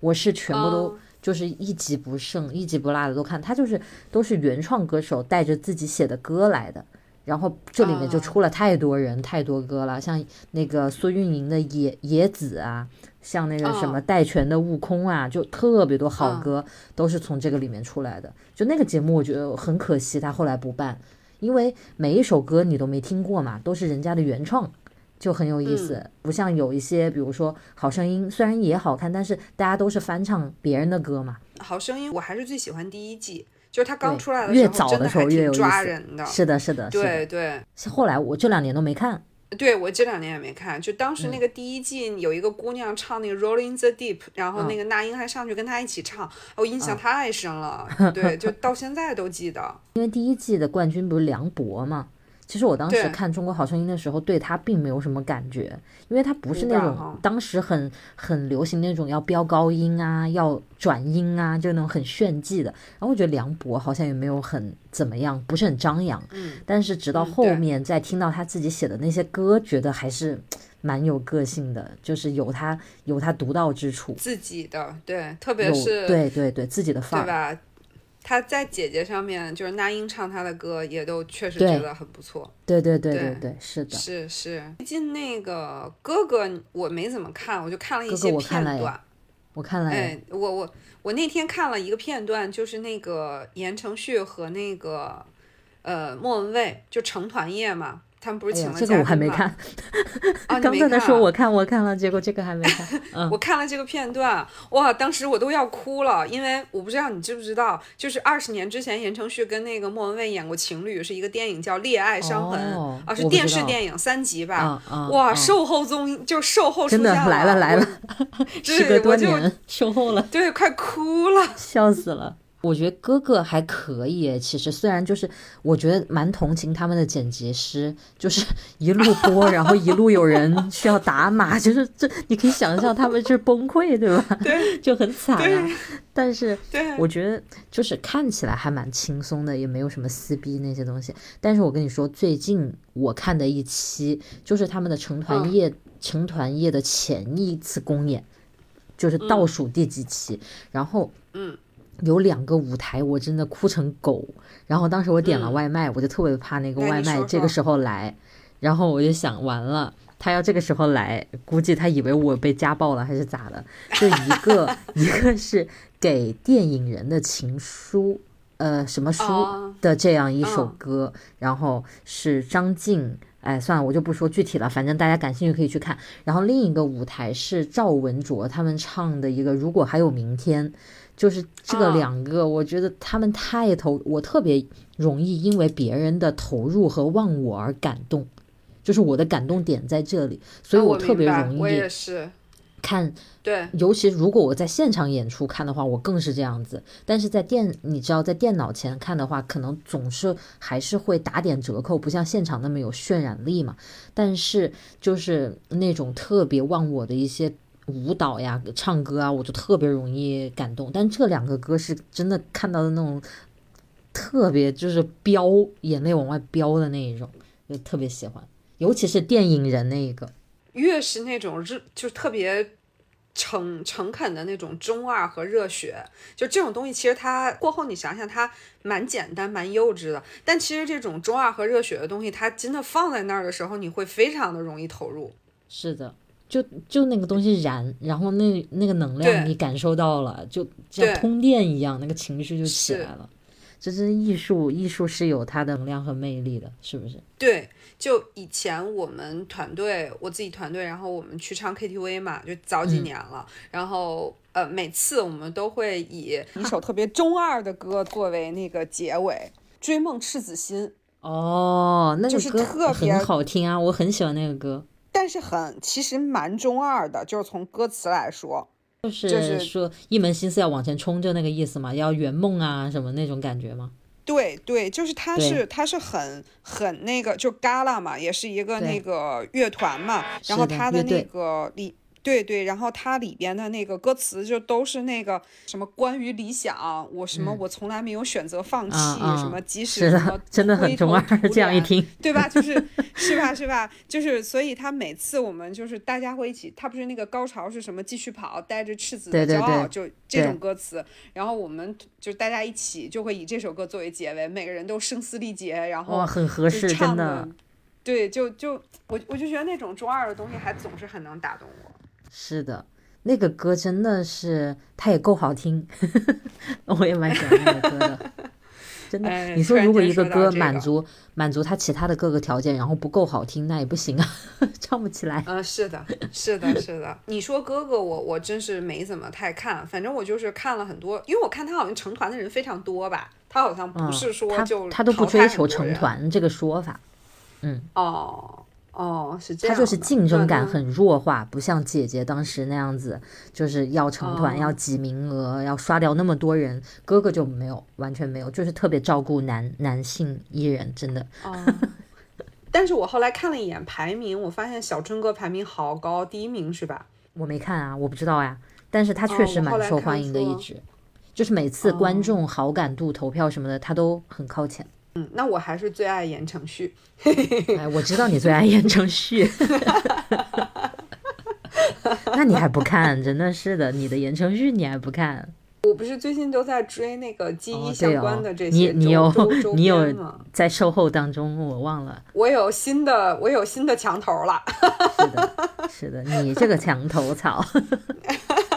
我是全部都就是一集不剩、一集不落的都看。它就是都是原创歌手带着自己写的歌来的，然后这里面就出了太多人、太多歌了，像那个苏运莹的《野野子》啊，像那个什么戴荃的《悟空》啊，就特别多好歌都是从这个里面出来的。就那个节目，我觉得很可惜，他后来不办，因为每一首歌你都没听过嘛，都是人家的原创。就很有意思，不像有一些，比如说《好声音》，虽然也好看，但是大家都是翻唱别人的歌嘛。《好声音》我还是最喜欢第一季，就是它刚出来的时候，越早的时候越抓人的。是的，是的，对对。后来我这两年都没看。对我这两年也没看，就当时那个第一季有一个姑娘唱那个《Rolling the Deep》，然后那个那英还上去跟她一起唱，我印象太深了。对，就到现在都记得。因为第一季的冠军不是梁博吗？其实我当时看《中国好声音》的时候，对他并没有什么感觉，因为他不是那种当时很很流行那种要飙高音啊、要转音啊，就那种很炫技的。然后我觉得梁博好像也没有很怎么样，不是很张扬。嗯。但是直到后面再听到他自己写的那些歌，觉得还是蛮有个性的，就是有他有他独到之处。自己的对，特别是对对对自己的范儿，对吧？他在姐姐上面，就是那英唱他的歌，也都确实觉得很不错。对对对对对，是的。是是。最近那个哥哥我没怎么看，我就看了一些片段。我看了。哎，我我我那天看了一个片段，就是那个言承旭和那个呃莫文蔚就成团夜嘛。他们不是请了这个我还没看，[laughs] 刚才他说我看我看了，结果这个还没看。[laughs] 我看了这个片段，哇，当时我都要哭了，因为我不知道你知不知道，就是二十年之前言承旭跟那个莫文蔚演过情侣，是一个电影叫《恋爱伤痕》，啊，是电视电影三集吧？哇，售后综就售后真的来了来了，[laughs] 时隔多年售后了，对，快哭了，笑死了。我觉得哥哥还可以，其实虽然就是我觉得蛮同情他们的剪辑师，就是 [laughs] 一路播，然后一路有人需要打码，就是这你可以想象他们是崩溃，对吧？对，[laughs] 就很惨啊。但是我觉得就是看起来还蛮轻松的，也没有什么撕逼那些东西。但是我跟你说，最近我看的一期就是他们的成团夜，成团夜的前一次公演，就是倒数第几期，然后嗯。有两个舞台，我真的哭成狗。然后当时我点了外卖，我就特别怕那个外卖这个时候来。然后我就想，完了，他要这个时候来，估计他以为我被家暴了还是咋的？就一个 [laughs] 一个是给电影人的情书，呃，什么书的这样一首歌，然后是张晋。哎，算了，我就不说具体了，反正大家感兴趣可以去看。然后另一个舞台是赵文卓他们唱的一个《如果还有明天》。就是这两个，我觉得他们太投，我特别容易因为别人的投入和忘我而感动，就是我的感动点在这里，所以我特别容易。我也是看对，尤其如果我在现场演出看的话，我更是这样子。但是在电，你知道，在电脑前看的话，可能总是还是会打点折扣，不像现场那么有渲染力嘛。但是就是那种特别忘我的一些。舞蹈呀，唱歌啊，我就特别容易感动。但这两个歌是真的看到的那种，特别就是飙眼泪往外飙的那一种，就特别喜欢。尤其是电影人那一个，越是那种热，就特别诚诚恳的那种中二和热血，就这种东西，其实它过后你想想，它蛮简单、蛮幼稚的。但其实这种中二和热血的东西，它真的放在那儿的时候，你会非常的容易投入。是的。就就那个东西燃，然后那那个能量你感受到了，就像通电一样，那个情绪就起来了。这是艺术，艺术是有它的能量和魅力的，是不是？对，就以前我们团队，我自己团队，然后我们去唱 KTV 嘛，就早几嗯年了。然后呃，每次我们都会以一首特别中二的歌作为那个结尾，[laughs]《追梦赤子心》，哦，那就是个歌特别很好听啊，我很喜欢那个歌。但是很其实蛮中二的，就是从歌词来说。就是就是说一门心思要往前冲，就那个意思嘛，要圆梦啊什么那种感觉吗？对对，就是他是他是很很那个，就 Gala 嘛，也是一个那个乐团嘛，然后他的那个里。对对，然后它里边的那个歌词就都是那个什么关于理想，我什么嗯我从来没有选择放弃，什么即使什么的，真的很中二。这样一听，对吧？就是 [laughs] 是吧？是吧？就是，所以他每次我们就是大家会一起，他不是那个高潮是什么？继续跑，带着赤子的骄傲，对就这种歌词。然后我们就大家一起就会以这首歌作为结尾，每个人都声嘶力竭，然后哇，很合就适，唱真的。对，就就我我就觉得那种中二的东西还总是很能打动我。是的，那个歌真的是，它也够好听，[laughs] 我也蛮喜欢那个歌的。真的，哎你说如果一个歌满足满足它其他的各个条件，然后不够好听，那也不行啊，[laughs] 唱不起来。嗯，是的，是的，是的。你说哥哥我，我真是没怎么太看，反正我就是看了很多，因为我看他好像成团的人非常多吧，他好像不嗯，是说他就他都不追求成团这个说法，嗯哦哦，是这样他，就是竞争感很弱化，不像姐姐当时那样子，就是要成团、哦要挤名额、要刷掉那么多人。哥哥就没有，完全没有，就是特别照顾男男性艺人，真的。哦。但是我后来看了一眼排名，我发现小春哥排名好高，第一名是吧？我没看啊，我不知道呀。但是他哦确实蛮受欢迎的一说支，就是每次哦观众好感度、投票什么的，他都很靠前。嗯，那我还是最爱言承旭。哎，我知道你最爱言承旭，[laughs] 那你还不看？真的是的，你的言承旭你还不看？我不是最近都在追那个记忆哦，相关的这，你些周 [laughs] 你有你有？在售后当中，我忘了。我有新的，我有新的墙头了。是的，是的，你这个墙头草，[laughs]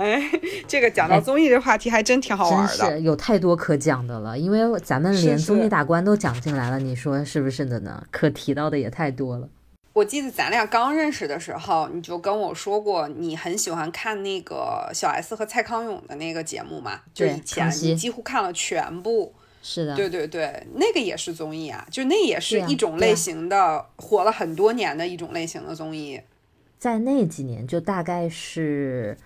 哎，这个讲到哎综艺这话题还真挺好玩真的。是有太多可讲的了。因为咱们连综艺是大观都讲进来了，你说是不是的呢？可提到的也太多了。我记得咱俩刚认识的时候，你就跟我说过，你很喜欢看那个小 S 和蔡康永的那个节目嘛？就对以前你几乎看了全部。是的，对对对，那个也是综艺啊，就那也是一种类型的，火了很多年的一种类型的综艺。在那几年，就大概是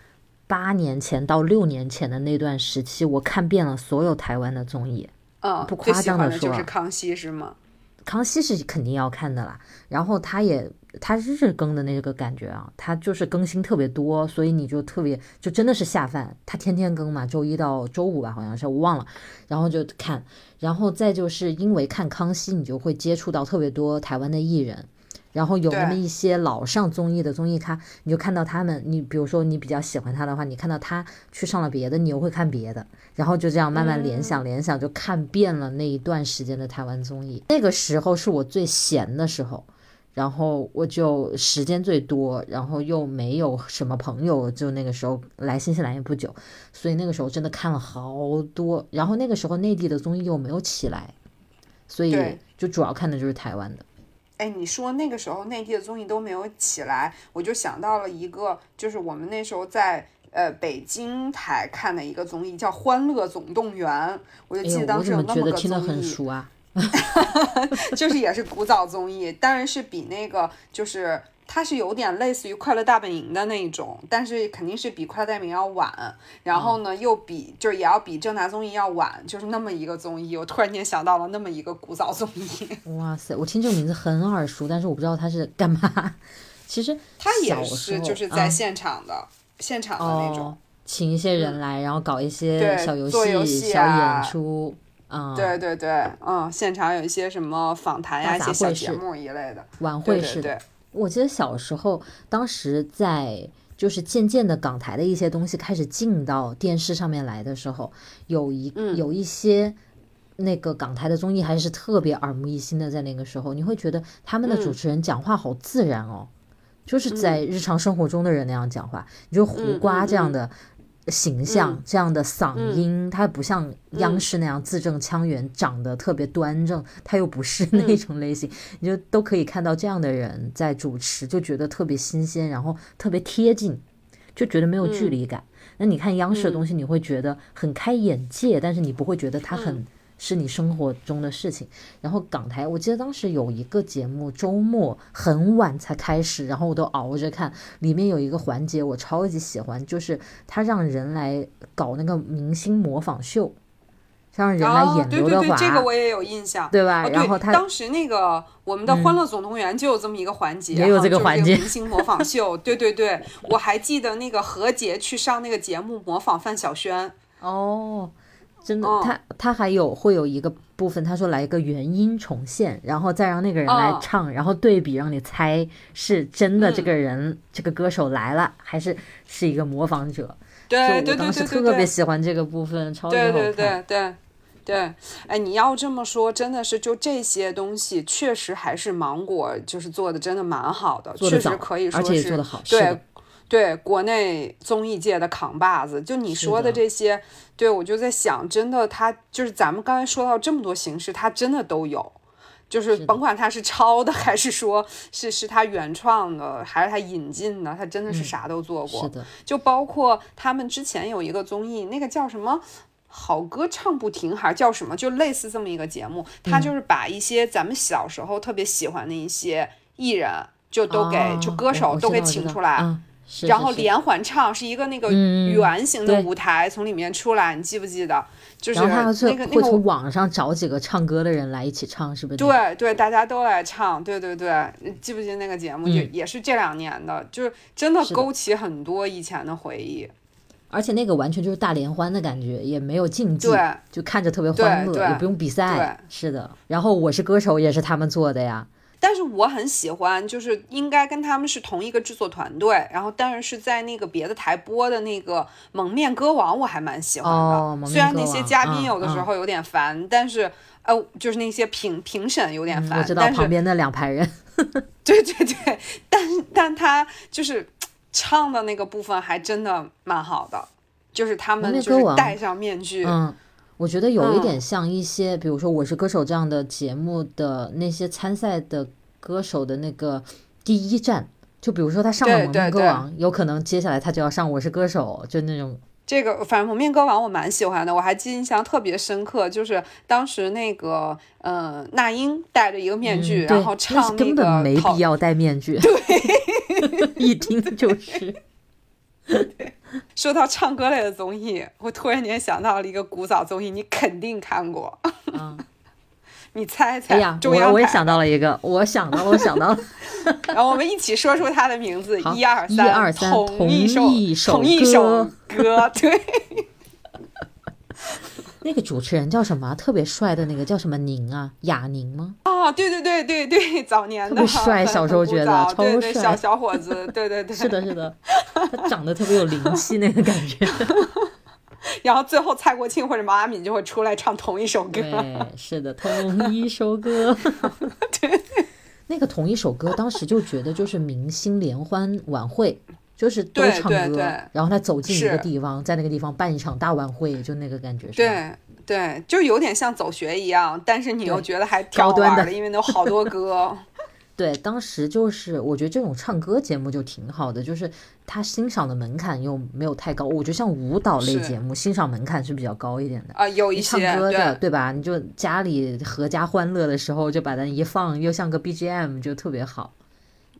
八年前到六年前的那段时期，我看遍了所有台湾的综艺。嗯，不夸张的说的就是康熙是吗？康熙是肯定要看的啦，然后他也他日更的那个感觉啊，他就是更新特别多，所以你就特别就真的是下饭，他天天更嘛，周一到周五吧，好像是我忘了，然后就看，然后再就是因为看康熙，你就会接触到特别多台湾的艺人。然后有那么一些老上综艺的综艺咖，你就看到他们，你比如说你比较喜欢他的话，你看到他去上了别的，你又会看别的，然后就这样慢慢联想联想，就看遍了那一段时间的台湾综艺。那个时候是我最闲的时候，然后我就时间最多，然后又没有什么朋友，就那个时候来新西兰也不久，所以那个时候真的看了好多。然后那个时候内地的综艺又没有起来，所以就主要看的就是台湾的。哎，你说那个时候内地的综艺都没有起来，我就想到了一个，就是我们那时候在呃北京台看的一个综艺，叫《欢乐总动员》，我就记得当时有那么个综听得很艺，熟啊？[laughs] 就是也是古早综艺，当然是比那个就是它是有点类似于《快乐大本营》的那一种，但是肯定是比《快乐大本营》要晚，然后呢又比就是也要比正大综艺要晚，就是那么一个综艺。我突然间想到了那么一个古早综艺，[laughs] 哇塞，我听这个名字很耳熟，但是我不知道它是干嘛。其实它也是就是在嗯现场的、现场的那种。哦，请一些人来，然后搞一些对小游戏、戏小啊演出，啊、对对对，嗯，现场有一些什么访谈呀、大一些小节目一类的。晚会式的。对，我记得小时候，当时在就是渐渐的港台的一些东西开始进到电视上面来的时候，有一、嗯有一些那个港台的综艺还是特别耳目一新的，在那个时候，你会觉得他们的主嗯持人讲话好自然哦。就是在日常生活中的人那样讲话。你就胡瓜这样的形象，这样的嗓音，他不像央视那样字正腔圆，长得特别端正，他又不是那种类型，你就都可以看到这样的人在主持，就觉得特别新鲜，然后特别贴近，就觉得没有距离感。那你看央视的东西，你会觉得很开眼界，但是你不会觉得他很是你生活中的事情。然后港台，我记得当时有一个节目，周末很晚才开始，然后我都熬着看。里面有一个环节我超级喜欢，就是他让人来搞那个明星模仿秀。让人来演刘德华，这个我也有印象，对吧？然后他当时那个我们的《欢乐总动员》就有这么一个环节，也有这个环节，明星模仿秀。[laughs] 对对对，我还记得那个何洁去上那个节目模仿范晓萱。哦，真的，他他还有会有一个部分，他说来一个原音重现，然后再让那个人来唱，然后对比，让你猜是真的这个人这个歌手来了，还是是一个模仿者。对对对对对，当时特别喜欢这个部分，超级好看。对对对对。对，哎，你要这么说，真的是就这些东西，确实还是芒果就是做的真的蛮好的，确实可以说是，而且做的好。对，对，国内综艺界的扛把子。就你说的这些，对我就在想，真的，他就是咱们刚才说到这么多形式，他真的都有，就是甭管他是抄的，还是说是是他原创的，还是他引进的，他真的是啥都做过。是的，就包括他们之前有一个综艺，那个叫什么？好歌唱不停，还是叫什么？就类似这么一个节目，他就是把一些咱们小时候特别喜欢的一些艺人，就都给就歌手都给请出来，然后连环唱，是一个那个圆形的舞台从里面出来，你记不记得？就是那个那个从网上找几个唱歌的人来一起唱，是不是？对对，大家都来唱，对对对，记不记得那个节目？也也是这两年的，就是真的勾起很多以前的回忆。而且那个完全就是大联欢的感觉，也没有竞技，就看着特别欢乐，也不用比赛。是的，然后我是歌手也是他们做的呀。但是我很喜欢，就是应该跟他们是同一个制作团队，然后但是是在那个别的台播的那个《蒙面歌王》，我还蛮喜欢的。虽然那些嘉宾有的时候有点烦，但是呃，就是那些评评审有点烦。我知道旁边那两排人。[laughs] 对对对，但但他就是。唱的那个部分还真的蛮好的，就是他们就是戴上面具，嗯，我觉得有一点像一些，比如说《我是歌手》这样的节目的那些参赛的歌手的那个第一站，就比如说他上了《蒙面歌王》，有可能接下来他就要上《我是歌手》，就那种。这个反正《蒙面歌王》我蛮喜欢的，我还记印象特别深刻，就是当时那个呃那英戴着一个面具，然后唱那个，根本没必要戴面具，对。[laughs] 一听就是。[laughs] 说到唱歌类的综艺，我突然间想到了一个古早综艺，你肯定看过。嗯，你猜猜？哎呀，我我也想到了一个，我想到了，我想到了。[laughs] 然后我们一起说出它的名字，一二三，一二三，同一首，同一首歌，对。[laughs] 那个主持人叫什么？特别帅的那个叫什么宁啊？雅宁吗？啊，对对对对对，早年的特别帅，小时候觉得超帅，小小伙子，对对对，是的，是的，他长得特别有灵气那个感觉。[laughs] 然后最后蔡国庆或者毛阿敏就会出来唱同一首歌，对，是的，同一首歌。[laughs] 对，那个同一首歌，当时就觉得就是明星联欢晚会。就是都唱歌，然后他走进一个地方，在那个地方办一场大晚会，就那个感觉是。对对，就有点像走学一样，但是你又觉得还挺好玩的，因为有好多歌。[laughs] 对，当时就是我觉得这种唱歌节目就挺好的，就是他欣赏的门槛又没有太高。我觉得像舞蹈类节目，欣赏门槛是比较高一点的啊。有一些唱歌的，对吧？你就家里合家欢乐的时候，就把它一放，又像个 BGM，就特别好。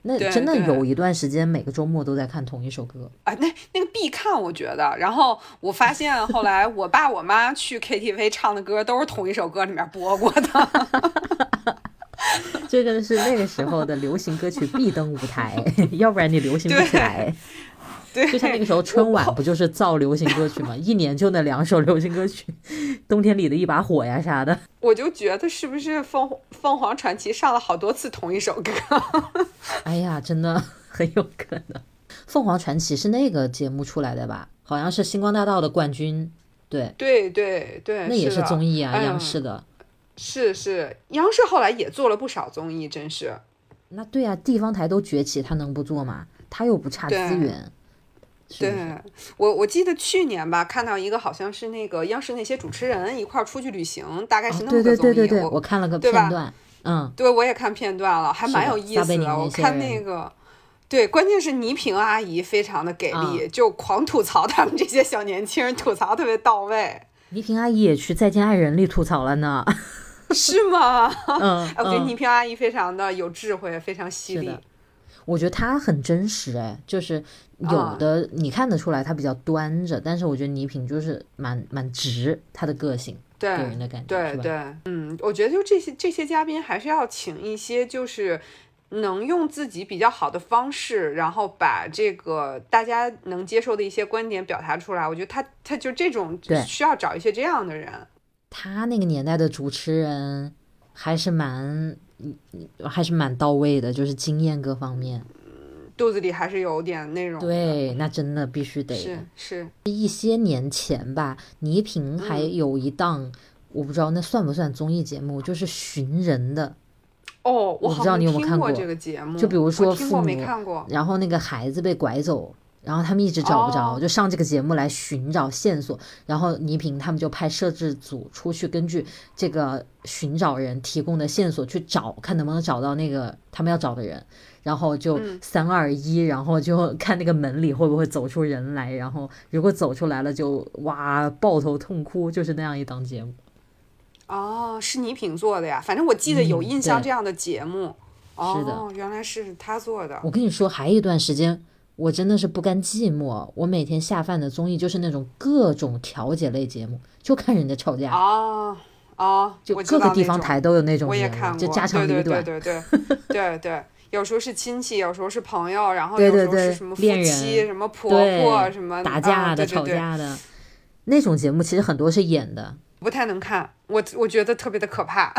那真的有一段时间，每个周末都在看同一首歌。哎，那那个必看，我觉得。然后我发现，后来我爸我妈去 KTV 唱的歌，都是同一首歌里面播过的。这个是那个时候的流行歌曲必登舞台，[laughs] 要不然你流行不起来。对，就像那个时候春晚不就是造流行歌曲吗？[laughs] 一年就那两首流行歌曲，冬天里的一把火呀啥的。我就觉得是不是凤凤凰传奇上了好多次同一首歌？[laughs] 哎呀，真的很有可能。凤凰传奇是那个节目出来的吧？好像是星光大道的冠军。对对对对，那也是综艺啊，央视的。是是，央视后来也做了不少综艺，真是。那对啊，地方台都崛起，他能不做吗？他又不差资对源。是是对我，我记得去年吧，看到一个好像是那个央视那些主持人一块儿出去旅行，大概是那个综艺。对对对对，我我看了个片段，嗯，对我也看片段了，还蛮有意思的。我看那个，对，关键是倪萍阿姨非常的给啊力，就狂吐槽他们这些小年轻人，吐槽特别到位，倪萍阿姨也去《再见爱人》里吐槽了呢。[laughs] 是吗？嗯，[laughs] 哎我觉得嗯倪萍阿姨非常的有智慧，非常犀利。我觉得他很真实，哎，就是有啊的你看得出来他比较端着，但是我觉得倪萍就是蛮蛮直，他的个性对给人的感觉？对对，嗯，我觉得就这些这些嘉宾还是要请一些就是。能用自己比较好的方式，然后把这个大家能接受的一些观点表达出来。我觉得他他就这种对需要找一些这样的人。他那个年代的主持人还是蛮，嗯还是蛮到位的，就是经验各方面。肚子里还是有点内容。对，那真的必须得是是，一些年前吧，倪萍还嗯有一档，我不知道那算不算综艺节目，就是寻人的。哦，我不知道你有没有听过看过这个节目，就比如说父母没看过。然后那个孩子被拐走，然后他们一直找不着，哦就上这个节目来寻找线索。然后倪萍他们就派摄制组出去，根据这个寻找人提供的线索去找，看能不能找到那个他们要找的人。然后就嗯三二一，然后就看那个门里会不会走出人来。然后如果走出来了就，哇抱头痛哭，就是那样一档节目。哦，是倪萍做的呀，反正我记得有嗯印象这样的节目。哦，原来是他做的。我跟你说，还有一段时间，我真的是不甘寂寞。我每天下饭的综艺就是那种各种调解类节目，就看人家吵架。哦哦，就各个地方台都有那种我也，看过，就家长里对对短。对对对 [laughs] 对对，有时候是亲戚，有时候是朋友，然后对对有时候是对什么夫恋妻、人什么婆婆、什么打架的、吵架的，那种节目其实很多是演的，不太能看，我我觉得特别的可怕。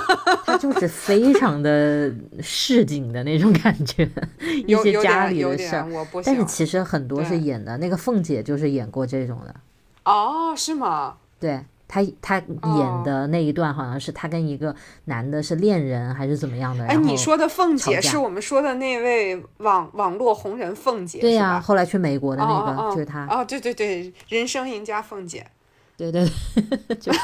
[laughs] 它就是非常的市井的那种感觉，一有有些家里的事儿但是。其实很多是演的，那个凤姐就是演过这种的。哦，是吗？对她，她哦演的那一段好像是她跟一个男的是恋人还是怎么样的。哎，你说的凤姐是我们说的那位网网络红人凤姐，对呀、后来去美国的那个、哦哦哦就是她。哦，对对对，人生赢家凤姐。对对对，[laughs] 就是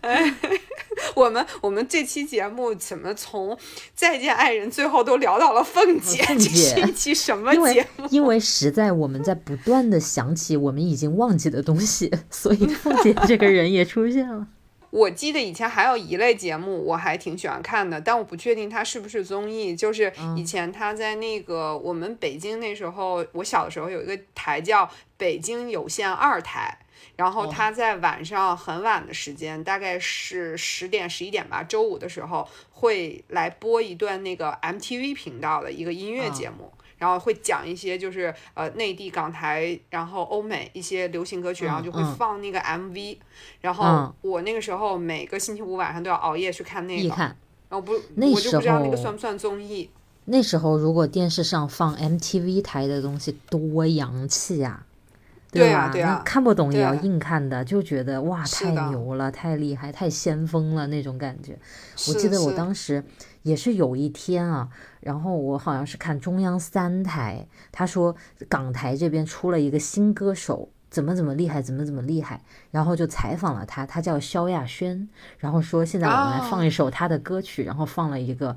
哎。[laughs] 我们我们这期节目怎么从再见爱人最后都聊到了凤姐？凤这是一期什么节目？因为实在我们在不断的想起我们已经忘记的东西，[laughs] 所以凤姐这个人也出现了。我记得以前还有一类节目，我还挺喜欢看的，但我不确定它是不是综艺。就是嗯以前他在那个我们北京那时候，我小的时候有一个台叫北京有线二台，然后哦他在晚上很晚的时间，大概是十点十一点吧，周五的时候会来播一段那个 MTV 频道的一个音乐节目。然后会讲一些就是呃内地港台，然后欧美一些流行歌曲，然后就会嗯放那个 MV，、然后嗯我那个时候每个星期五晚上都要熬夜去看那个，看。然后不那我就不知道那个算不算综艺。那时候如果电视上放 MTV 台的东西，多洋气呀、对吧？啊对啊看不懂也要硬看的，就觉得哇，太牛了，太厉害，太先锋了那种感觉。我记得我当时也是有一天啊，然后我好像是看中央三台，他说港台这边出了一个新歌手。怎么怎么厉害，怎么怎么厉害，然后就采访了他，他叫萧亚轩，然后说现在我们来哦放一首他的歌曲，然后放了一个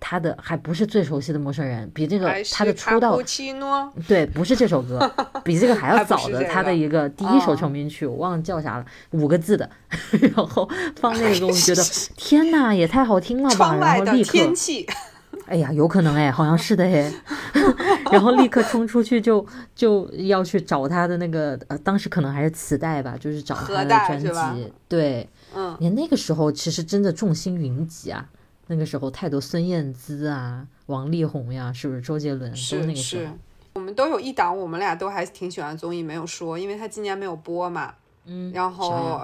他的还不是最熟悉的陌生人，比这个他的出道对，不是这首歌，[laughs] 比这个还要早的，他的一个第一首哦。成名曲，我忘了叫啥了，五个字的，[laughs] 然后放那个，我觉得 [laughs] 天呐，也太好听了吧，然后立刻，天气，哎呀，有可能哎，好像是的哎，然后立刻冲出去就就要去找他的那个，呃，当时可能还是磁带吧，就是找他的专辑，对，嗯，你看那个时候其实真的众星云集啊，那个时候太多孙燕姿啊、王力宏呀，是不是周杰伦是那是是个时候，。我们都有一档，我们俩都还挺喜欢综艺，没有说，因为他今年没有播嘛。嗯，然后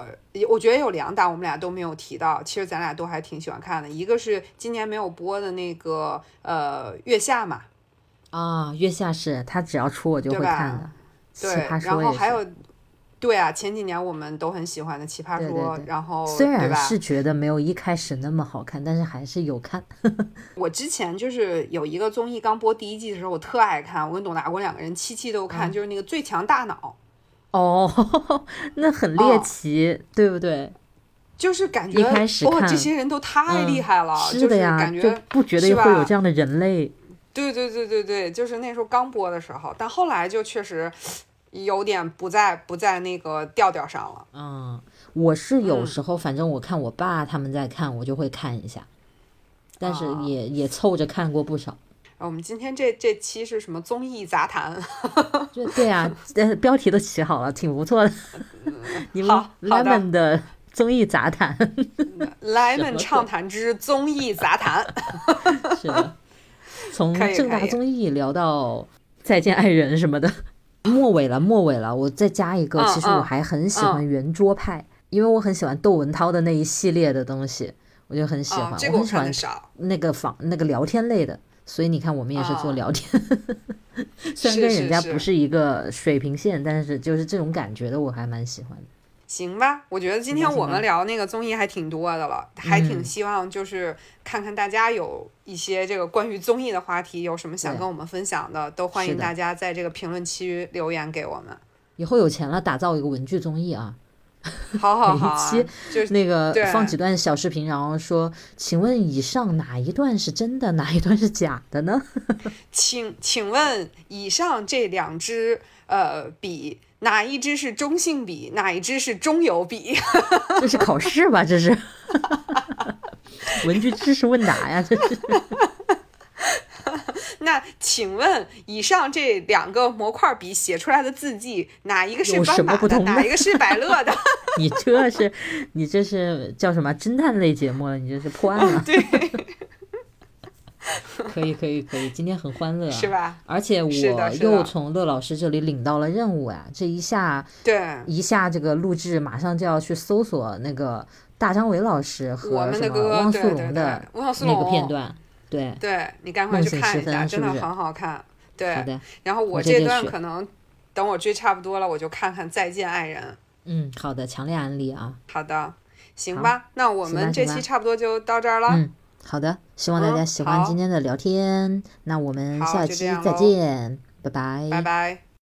我觉得有两档我们俩都没有提到，其实咱俩都还挺喜欢看的。一个是今年没有播的那个呃月下嘛，啊，月下是他只要出我就会看的，奇对，然。后还有对啊，前几年我们都很喜欢的《奇葩说》，对对对然后虽然？是觉得没有一开始那么好看，但是还是有看。[laughs] 我之前就是有一个综艺刚播第一季的时候，我特爱看，我跟董大国两个人期期都看，就是那个《最强大脑哦，[laughs] 那很猎奇，对不对？》，就是感觉一开始哇，看这些人都太厉害了，是的就是呀，感觉就不觉得是会有这样的人类。对对对对对，就是那时候刚播的时候，但后来就确实有点不在不在那个调调上了。嗯，我是有嗯时候，反正我看我爸他们在看，我就会看一下，但是啊也、也凑着看过不少。啊我们今天这这期是什么综艺杂谈？[laughs] 就对啊，呃，标题都起好了，挺不错的。[laughs] 你 Lemon 的综艺杂谈 [laughs] 莱什么们畅谈之综艺杂谈。是的，从正大综艺聊到再见爱人什么的，末尾了，末尾了。我再加一个，嗯其实我嗯还很喜欢圆桌派，因为我很喜欢窦文涛的那一系列的东西，我就很喜欢。我我很喜欢。那个访那个聊天类的，所以你看我们也是做啊聊天，[laughs] 虽然是是跟人家不是一个水平线，但是就是这种感觉的我还蛮喜欢的。行吧，我觉得今天我们聊那个综艺还挺多的了，还挺嗯希望就是看看大家有一些这个关于综艺的话题，有什么想跟我们分享的，都欢迎大家在这个评论区留言给我们。以后有钱了，打造一个文具综艺啊，[laughs] 好好好啊期，就是那个对放几段小视频，然后说，请问以上哪一段是真的，哪一段是假的呢？[laughs] 请请问以上这两支呃笔，哪一支是中性笔，哪一支是中油笔？[laughs] 这是考试吧？这是 [laughs] 文具知识问答呀？这是 [laughs] 那请问以上这两个模块笔写出来的字迹，哪一个是斑马的，么不同呢哪一个是百乐的？你这是你这是叫什么侦探类节目了？你这是破案了？对，[laughs] 可以可以可以，今天很欢乐、啊，是？吧？而且我又从乐老师这里领到了任务啊，这一下对，一下这个录制马上就要去搜索那个大张伟老师和什么们的歌，汪苏对对对泷的，那个片，段。对，对你赶快去看一下，真的很好看。好对，的，然后我这段可能等我追差不多了，我就看看《再见爱人》。嗯，好的，强烈安利啊。好的，行吧，那我们这期差不多就到这儿了。嗯，好的，希望大家嗯喜欢今天的聊天。那我们下期再见，拜拜。拜拜。